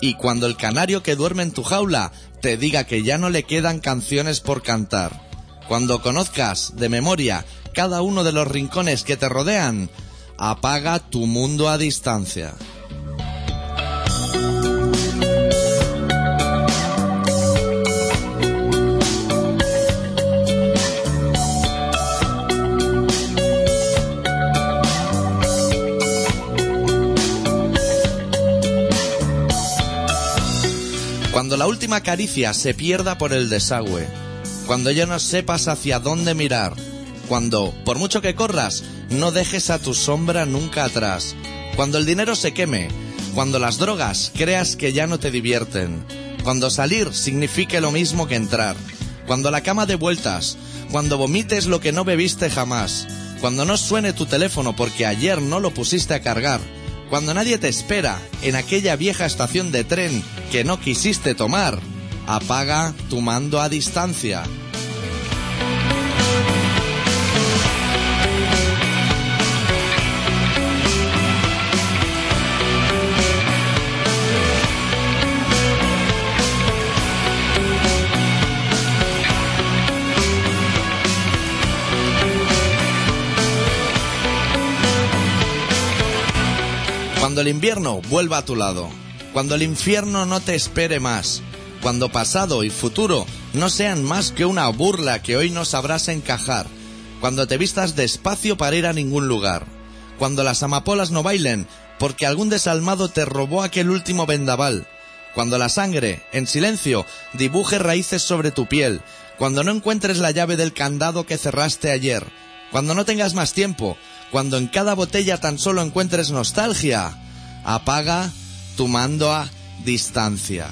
Y cuando el canario que duerme en tu jaula te diga que ya no le quedan canciones por cantar. Cuando conozcas de memoria cada uno de los rincones que te rodean, apaga tu mundo a distancia. Cuando la última caricia se pierda por el desagüe, cuando ya no sepas hacia dónde mirar, cuando, por mucho que corras, no dejes a tu sombra nunca atrás, cuando el dinero se queme, cuando las drogas creas que ya no te divierten, cuando salir signifique lo mismo que entrar, cuando la cama de vueltas, cuando vomites lo que no bebiste jamás, cuando no suene tu teléfono porque ayer no lo pusiste a cargar, cuando nadie te espera en aquella vieja estación de tren que no quisiste tomar, apaga tu mando a distancia. Cuando el invierno vuelva a tu lado, cuando el infierno no te espere más, cuando pasado y futuro no sean más que una burla que hoy no sabrás encajar, cuando te vistas despacio para ir a ningún lugar, cuando las amapolas no bailen porque algún desalmado te robó aquel último vendaval, cuando la sangre, en silencio, dibuje raíces sobre tu piel, cuando no encuentres la llave del candado que cerraste ayer, cuando no tengas más tiempo, cuando en cada botella tan solo encuentres nostalgia, apaga tu mando a distancia.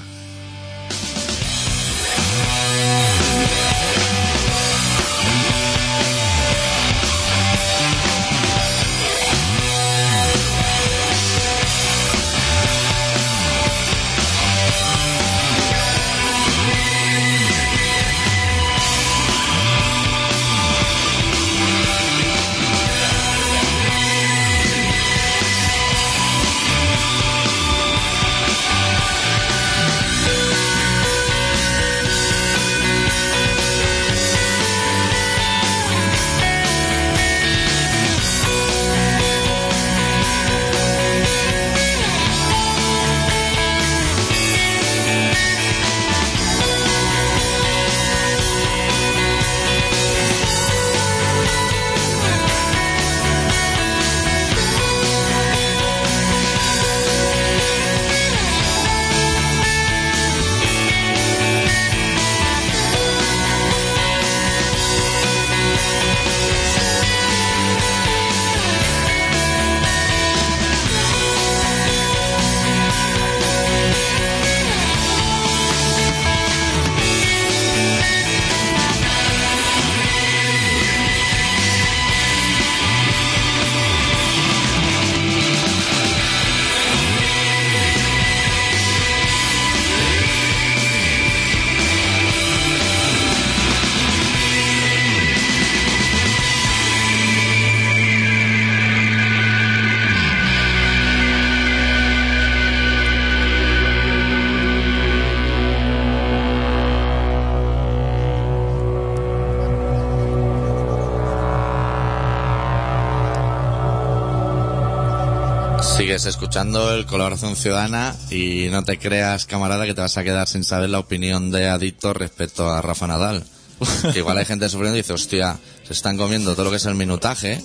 Sigues escuchando el Colaboración Ciudadana y no te creas, camarada, que te vas a quedar sin saber la opinión de Adicto respecto a Rafa Nadal. Que igual hay gente sufriendo y dice, hostia, se están comiendo todo lo que es el minutaje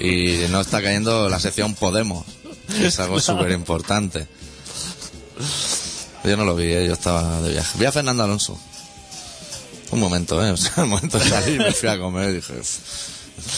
y no está cayendo la sección Podemos. que Es algo súper importante. Yo no lo vi, ¿eh? yo estaba de viaje. Vi a Fernando Alonso. Un momento, ¿eh? O sea, el momento de salir me fui a comer y dije, "Uf,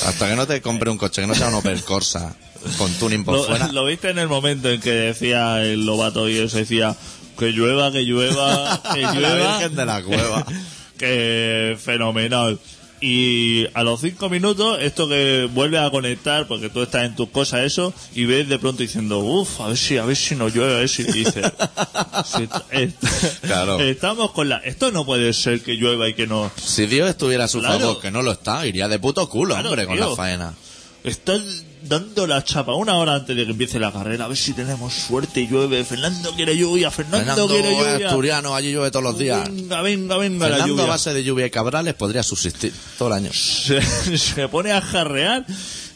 hasta que no te compre un coche que no sea un Opel Corsa con tuning por Lo, fuera. lo viste en el momento en que decía el lobato y eso decía que llueva, que llueva, que La llueva. Virgen de la Cueva. que fenomenal. Y a los cinco minutos, esto que vuelve a conectar, porque tú estás en tus cosas, eso, y ves de pronto diciendo, uff, a ver si, a ver si no llueve, a ver si est- Claro. estamos con la, esto no puede ser que llueva y que no, Si Dios estuviera a su Claro. favor, que no lo está, iría de puto culo, Claro, hombre, con la faena. Estás dando la chapa una hora antes de que empiece la carrera, a ver si tenemos suerte y llueve. Fernando quiere lluvia, Fernando, Fernando quiere lluvia. asturiano, allí llueve todos los días. Venga, venga, venga la Fernando lluvia. a base de lluvia y cabrales podría subsistir todo el año. se, se pone a jarrear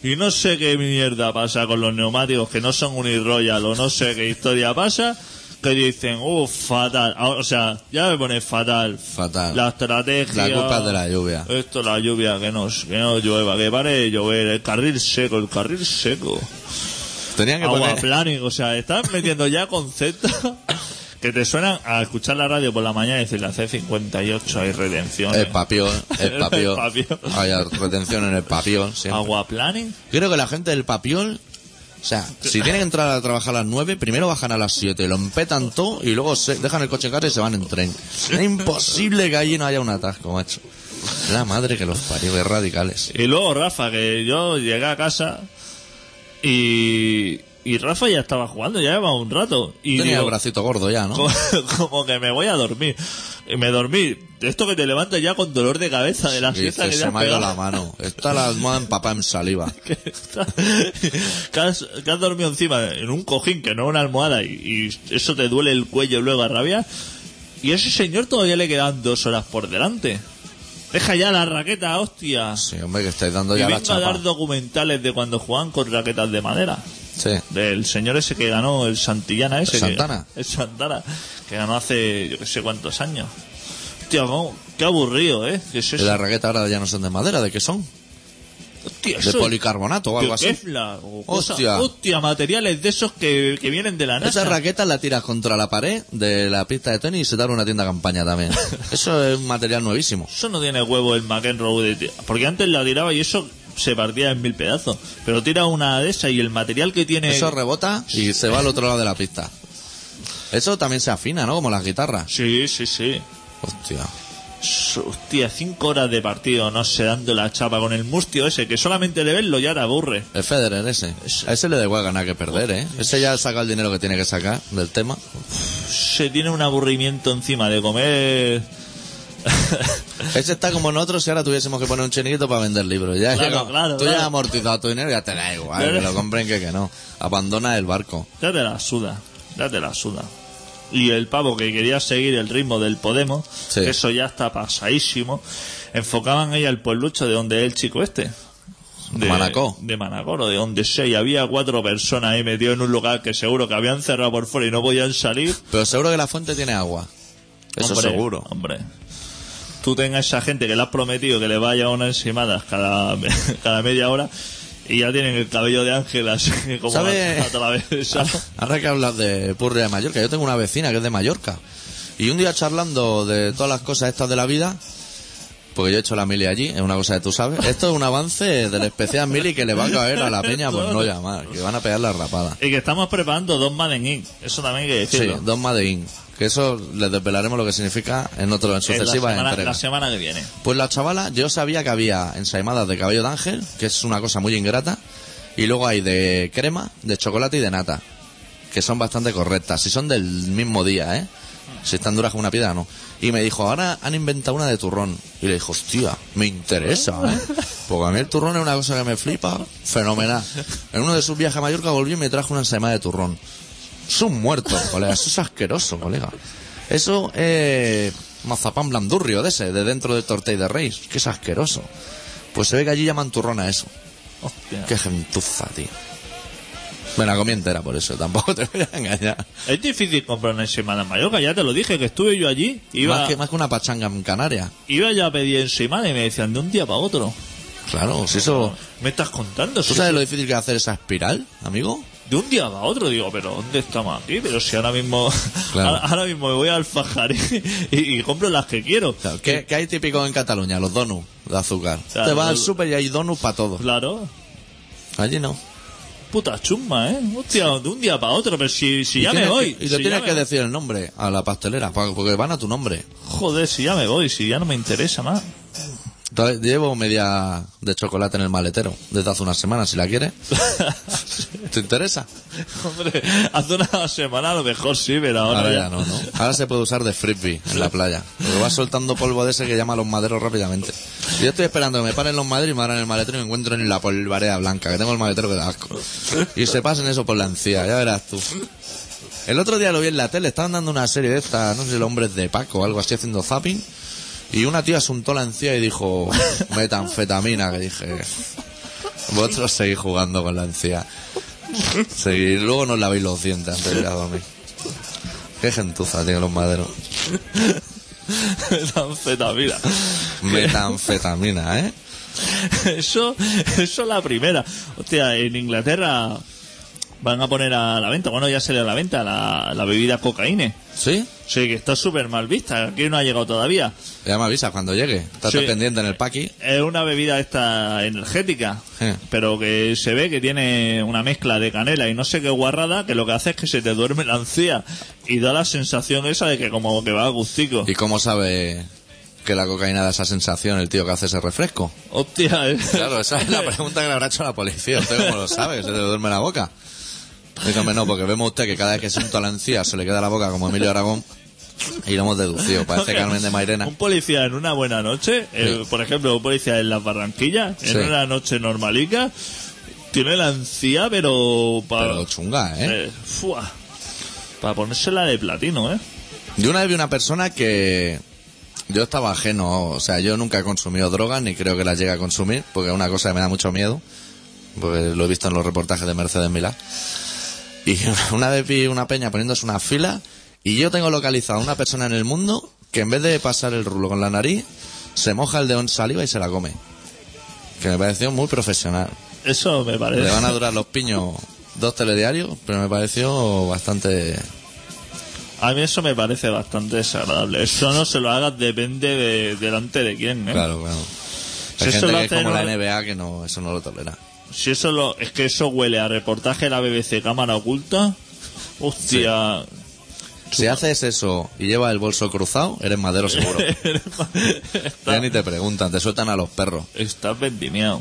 y no sé qué mierda pasa con los neumáticos que no son Uniroyal o no sé qué historia pasa que dicen, uff, fatal. Ah, O sea, ya me pone fatal. Fatal. La estrategia. La culpa es de la lluvia. Esto, la lluvia, que no, que no llueva, que pare de llover. El carril seco, el carril seco. Tenían que Agua poner... planning, o sea, están metiendo ya conceptos que te suenan a escuchar la radio por la mañana y decir la C58 hay redención. El papión, el papión. Hay retención en el papión, siempre. Agua planning. Creo que la gente del papión... O sea, si tienen que entrar a trabajar a las 9, primero bajan a las 7, lo empetan todo y luego se dejan el coche en casa y se van en tren. Es imposible que allí no haya un atasco, macho. La madre que los parió, de radicales. Y luego Rafa, que yo llegué a casa y, y Rafa ya estaba jugando, ya llevaba un rato. Y Tenía digo, el bracito gordo ya, ¿no? como, como que me voy a dormir. Y me dormí. Esto que te levantas ya con dolor de cabeza de la dice, que te se me ha ido la mano. Está la almohada empapada en saliva. que, está- que has, que has dormido encima en un cojín que no una almohada y, y eso te duele el cuello luego a rabia. Y a ese señor todavía le quedan dos horas por delante. Deja ya la raqueta, hostia. Sí, hombre, que estáis dando y ya la vengo a chapa. dar documentales de cuando jugaban con raquetas de madera. Sí. Del señor ese que ganó, el Santillana ese. ¿El que- Santana? el Santana. Que ganó hace yo que sé cuántos años. Hostia, qué aburrido, ¿eh? ¿Qué es eso? las raquetas ahora ya no son de madera, ¿de qué son? Hostia, De policarbonato o algo así. Kevlar o cosas- Hostia. hostia, materiales de esos que, que vienen de la NASA. Esa raqueta la tiras contra la pared de la pista de tenis y se da una tienda campaña también. Eso es un material nuevísimo. Eso no tiene huevo el McEnroe. de- Porque antes la tiraba y eso se partía en mil pedazos. Pero tira una de esas y el material que tiene... Eso rebota y se va al otro lado de la pista. Eso también se afina, ¿no? Como las guitarras. Sí, sí, sí. Hostia. Hostia, cinco horas de partido, no sé, dando la chapa con el mustio ese, que solamente de verlo ya te aburre. El Federer ese. A ese le da igual ganar que perder, ¿eh? Ese ya saca el dinero que tiene que sacar del tema. Se tiene un aburrimiento encima de comer... Ese está como nosotros si ahora tuviésemos que poner un chiringuito para vender libros. Ya Claro, claro, tú ya has amortizado tu dinero ya te da igual. Que lo compren que, que no. Abandona el barco. Ya te la suda, ya te la suda. Y el pavo que quería seguir el ritmo del Podemos, Sí. que eso ya está pasadísimo, enfocaban ahí al pueblucho de donde es el chico este. Manacó. De Manacor, o de donde sea, y había cuatro personas ahí metidos en un lugar que seguro que habían cerrado por fuera y no podían salir. Pero seguro que la fuente tiene agua. Eso Hombre, seguro. Hombre. Tú tengas esa gente que le has prometido que le vaya una ensimada cada, cada media hora y ya tienen el cabello de ángel así como ¿Sabe? a. Ahora que hablas de Purria de Mallorca, yo tengo una vecina que es de Mallorca. Y un día charlando de todas las cosas estas de la vida, porque yo he hecho la mili allí, es una cosa que tú sabes. Esto es un avance del especial mili que le va a caer a la peña por no llamar, que van a pegar la rapada. Y que estamos preparando dos Madden Inc. Eso también hay que Sí, decirlo. dos Made in. Que eso les desvelaremos lo que significa en otro, en En la sucesivas semana, la semana que viene. Pues la chavala, yo sabía que había ensaimadas de cabello de ángel, que es una cosa muy ingrata, y luego hay de crema, de chocolate y de nata, que son bastante correctas. Si son del mismo día, ¿eh? Si están duras como una piedra, no. Y me dijo, ahora han inventado una de turrón. Y le dijo, hostia, me interesa, ¿eh? Porque a mí el turrón es una cosa que me flipa, fenomenal. En uno de sus viajes a Mallorca volví y me trajo una ensaimada de turrón. Es un muerto, colega. Eso es asqueroso, colega. Eso es mazapán blandurrio de ese, de dentro de tortilla de reis. Que es asqueroso. Pues se ve que allí llaman turrón a eso. Hostia. Qué gentuza, tío. La comí entera por eso, tampoco te voy a engañar. Es difícil comprar una ensaimada en Mallorca, ya te lo dije, que estuve yo allí. Iba, Más, que, más que una pachanga en Canarias. iba ya a pedir ensaimada y me decían de un día para otro. Claro, si eso... Me estás contando. ¿Tú si sabes eso- lo difícil que es hacer esa espiral, amigo? De un día para otro digo, pero ¿dónde estamos aquí? Pero si ahora mismo, Claro. ahora, ahora mismo me voy al Fajar y, y- y compro las que quiero. Claro, ¿Qué, qué hay típico en Cataluña? Los donuts de azúcar. Claro, te vas al súper y hay donuts para todos. Claro, Allí no. puta chumba, ¿eh? Hostia, de un día para otro, pero si, si ya me voy. que- y si le tienes que decir el nombre a la pastelera, pa- porque van a tu nombre. Joder, si ya me voy, si ya no me interesa más. Llevo media de chocolate en el maletero desde hace unas semanas, si la quieres. ¿Te interesa? Hombre, hace una semana a lo mejor sí, pero ahora, Ahora ya ya no, ¿no? Ahora se puede usar de frisbee en la playa. Porque va soltando polvo de ese que llama a los maderos rápidamente. Y yo estoy esperando que me paren los maderos y me abran el maletero y me encuentro en la polvareda blanca, que tengo el maletero que da asco. Y se pasen eso por la encía, ya verás tú. El otro día lo vi en la tele, estaban dando una serie de estas, no sé si el hombre es de Paco o algo así, haciendo zapping. Y una tía asuntó la encía y dijo, metanfetamina, que dije, vosotros seguís jugando con la encía. Seguir, luego nos lavéis los dientes antes de ir a dormir. Qué gentuza tienen los maderos. anfetamina. Metanfetamina, ¿eh? Eso, eso es la primera. Hostia, en Inglaterra van a poner a la venta, bueno, ya salió a la venta la, la bebida cocaína. ¿Sí? Sí, que está súper mal vista, aquí no ha llegado todavía. Ya me avisa cuando llegue. Sí. pendiente en el paqui. Es una bebida esta energética, pero que se ve que tiene una mezcla de canela y no sé qué guarrada, que lo que hace es que se te duerme la encía y da la sensación esa de que como que va a gustico. ¿Y cómo sabe que la cocaína da esa sensación el tío que hace ese refresco? Hostia, eh. Claro, esa es la pregunta que le habrá hecho la policía. ¿Usted cómo lo sabe? ¿Se le duerme la boca? Dígame no, porque vemos usted que cada vez que siento la encía se le queda la boca como Emilio Aragón y lo hemos deducido. Parece Carmen de Mairena. Un policía en una buena noche, eh, Sí. por ejemplo, un policía en las Barranquillas, en Sí. una noche normalica, tiene la encía, pero para Pero chunga, ¿eh? para ponérsela de platino, ¿eh? Yo una vez vi una persona que yo estaba ajeno, o sea, yo nunca he consumido drogas ni creo que las llegue a consumir, porque es una cosa que me da mucho miedo, porque lo he visto en los reportajes de Mercedes Milá. Y una vez vi una peña poniéndose una fila y yo tengo localizado a una persona en el mundo que en vez de pasar el rulo con la nariz, se moja el dedo en saliva y se la come. Que me pareció muy profesional. Eso me parece. Le van a durar los piños dos telediarios, pero me pareció bastante... A mí eso me parece bastante desagradable. Eso no se lo hagas, depende de delante de quién, ¿eh? Claro, claro. Hay gente que es como la NBA que no, eso no lo tolera. Si eso lo, es que eso huele a reportaje de la BBC cámara oculta. Hostia. Si haces eso y llevas el bolso cruzado, eres madero seguro. ya Está- ni te preguntan, te sueltan a los perros. Estás vendimiado.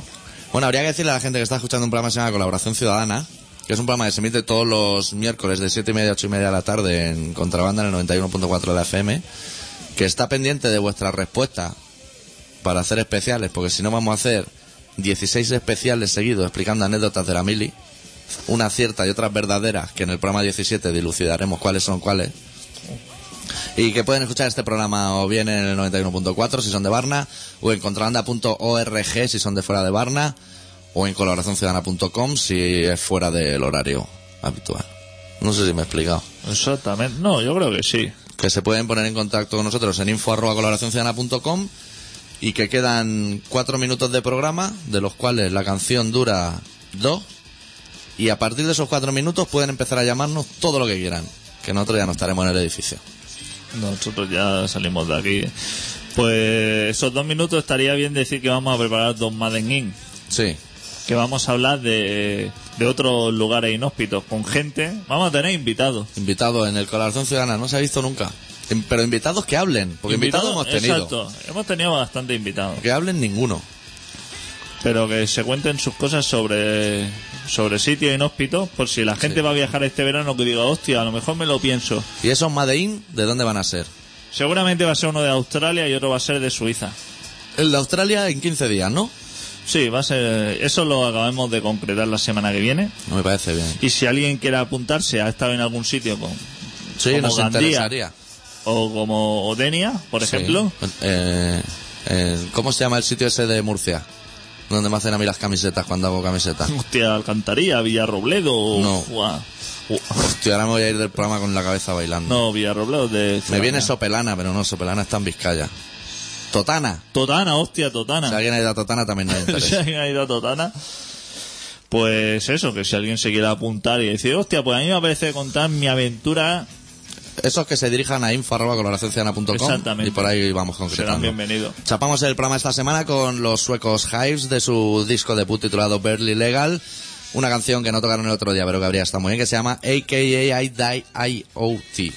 Bueno, habría que decirle a la gente que está escuchando un programa que se llama Colaboración Ciudadana, que es un programa que se emite todos los miércoles de 7 y media a 8 y media de la tarde en Contrabanda en el 91.4 de la FM, que está pendiente de vuestra respuesta para hacer especiales, porque si no vamos a hacer 16 especiales seguidos explicando anécdotas de la mili, unas ciertas y otras verdaderas, que en el programa 17 dilucidaremos cuáles son cuáles. Y que pueden escuchar este programa o bien en el 91.4 si son de Barna, o en contrabanda.org si son de fuera de Barna, o en colaboracionciudadana.com si es fuera del horario habitual. No sé si me he explicado. Exactamente. No, yo creo que sí. Que se pueden poner en contacto con nosotros en info arroba colaboracionciudadana.com y que quedan cuatro minutos de programa, de los cuales la canción dura dos. Y a partir de esos cuatro minutos pueden empezar a llamarnos todo lo que quieran. Que nosotros ya no estaremos en el edificio. Nosotros ya salimos de aquí. Pues esos dos minutos estaría bien decir que vamos a preparar dos Madden In. Sí. Que vamos a hablar de, de otros lugares inhóspitos con gente. Vamos a tener invitados. Invitados en el Colaboración Ciudadana, no se ha visto nunca. In- Pero invitados que hablen, porque invitados, hemos tenido. Exacto. Hemos tenido bastante invitados. Que hablen ninguno. Pero que se cuenten sus cosas sobre, sobre sitios inhóspitos. Por si la gente va a viajar este verano, que diga, hostia, a lo mejor me lo pienso. ¿Y esos Madein de dónde van a ser? Seguramente va a ser uno de Australia y otro va a ser de Suiza. El de Australia en 15 días, ¿no? Sí, va a ser. Eso lo acabamos de concretar la semana que viene. No me parece bien. Y si alguien quiere apuntarse, ha estado en algún sitio con, Sí, como nos Gandía interesaría. O como Odenia, por Sí. ejemplo. Eh, eh, ¿Cómo se llama el sitio ese de Murcia? Donde me hacen a mí las camisetas cuando hago camisetas. Hostia, Alcantarilla, Villarrobledo. No. Hostia, ahora me voy a ir del programa con la cabeza bailando. No, Villarrobledo de. me viene. Sopelana, pero no, Sopelana está en Vizcaya. Totana. Totana, hostia, Totana. Si alguien ha ido a Totana también nos si alguien ha ido a Totana. Pues eso, que si alguien se quiere apuntar y decir, hostia, pues a mí me parece contar mi aventura, Esos que se dirijan a info arroba colaboracionciudadana.com Exactamente. y por ahí vamos serán concretando. bienvenidos. Chapamos el programa esta semana con los suecos Hives de su disco debut titulado Barely Legal. Una canción que no tocaron el otro día, pero que habría estado muy bien, que se llama AKA I Die IoT.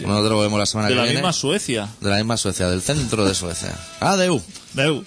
Nosotros lo vemos la semana De que la viene. misma Suecia. De la misma Suecia, del centro de Suecia. Adeu. Deu.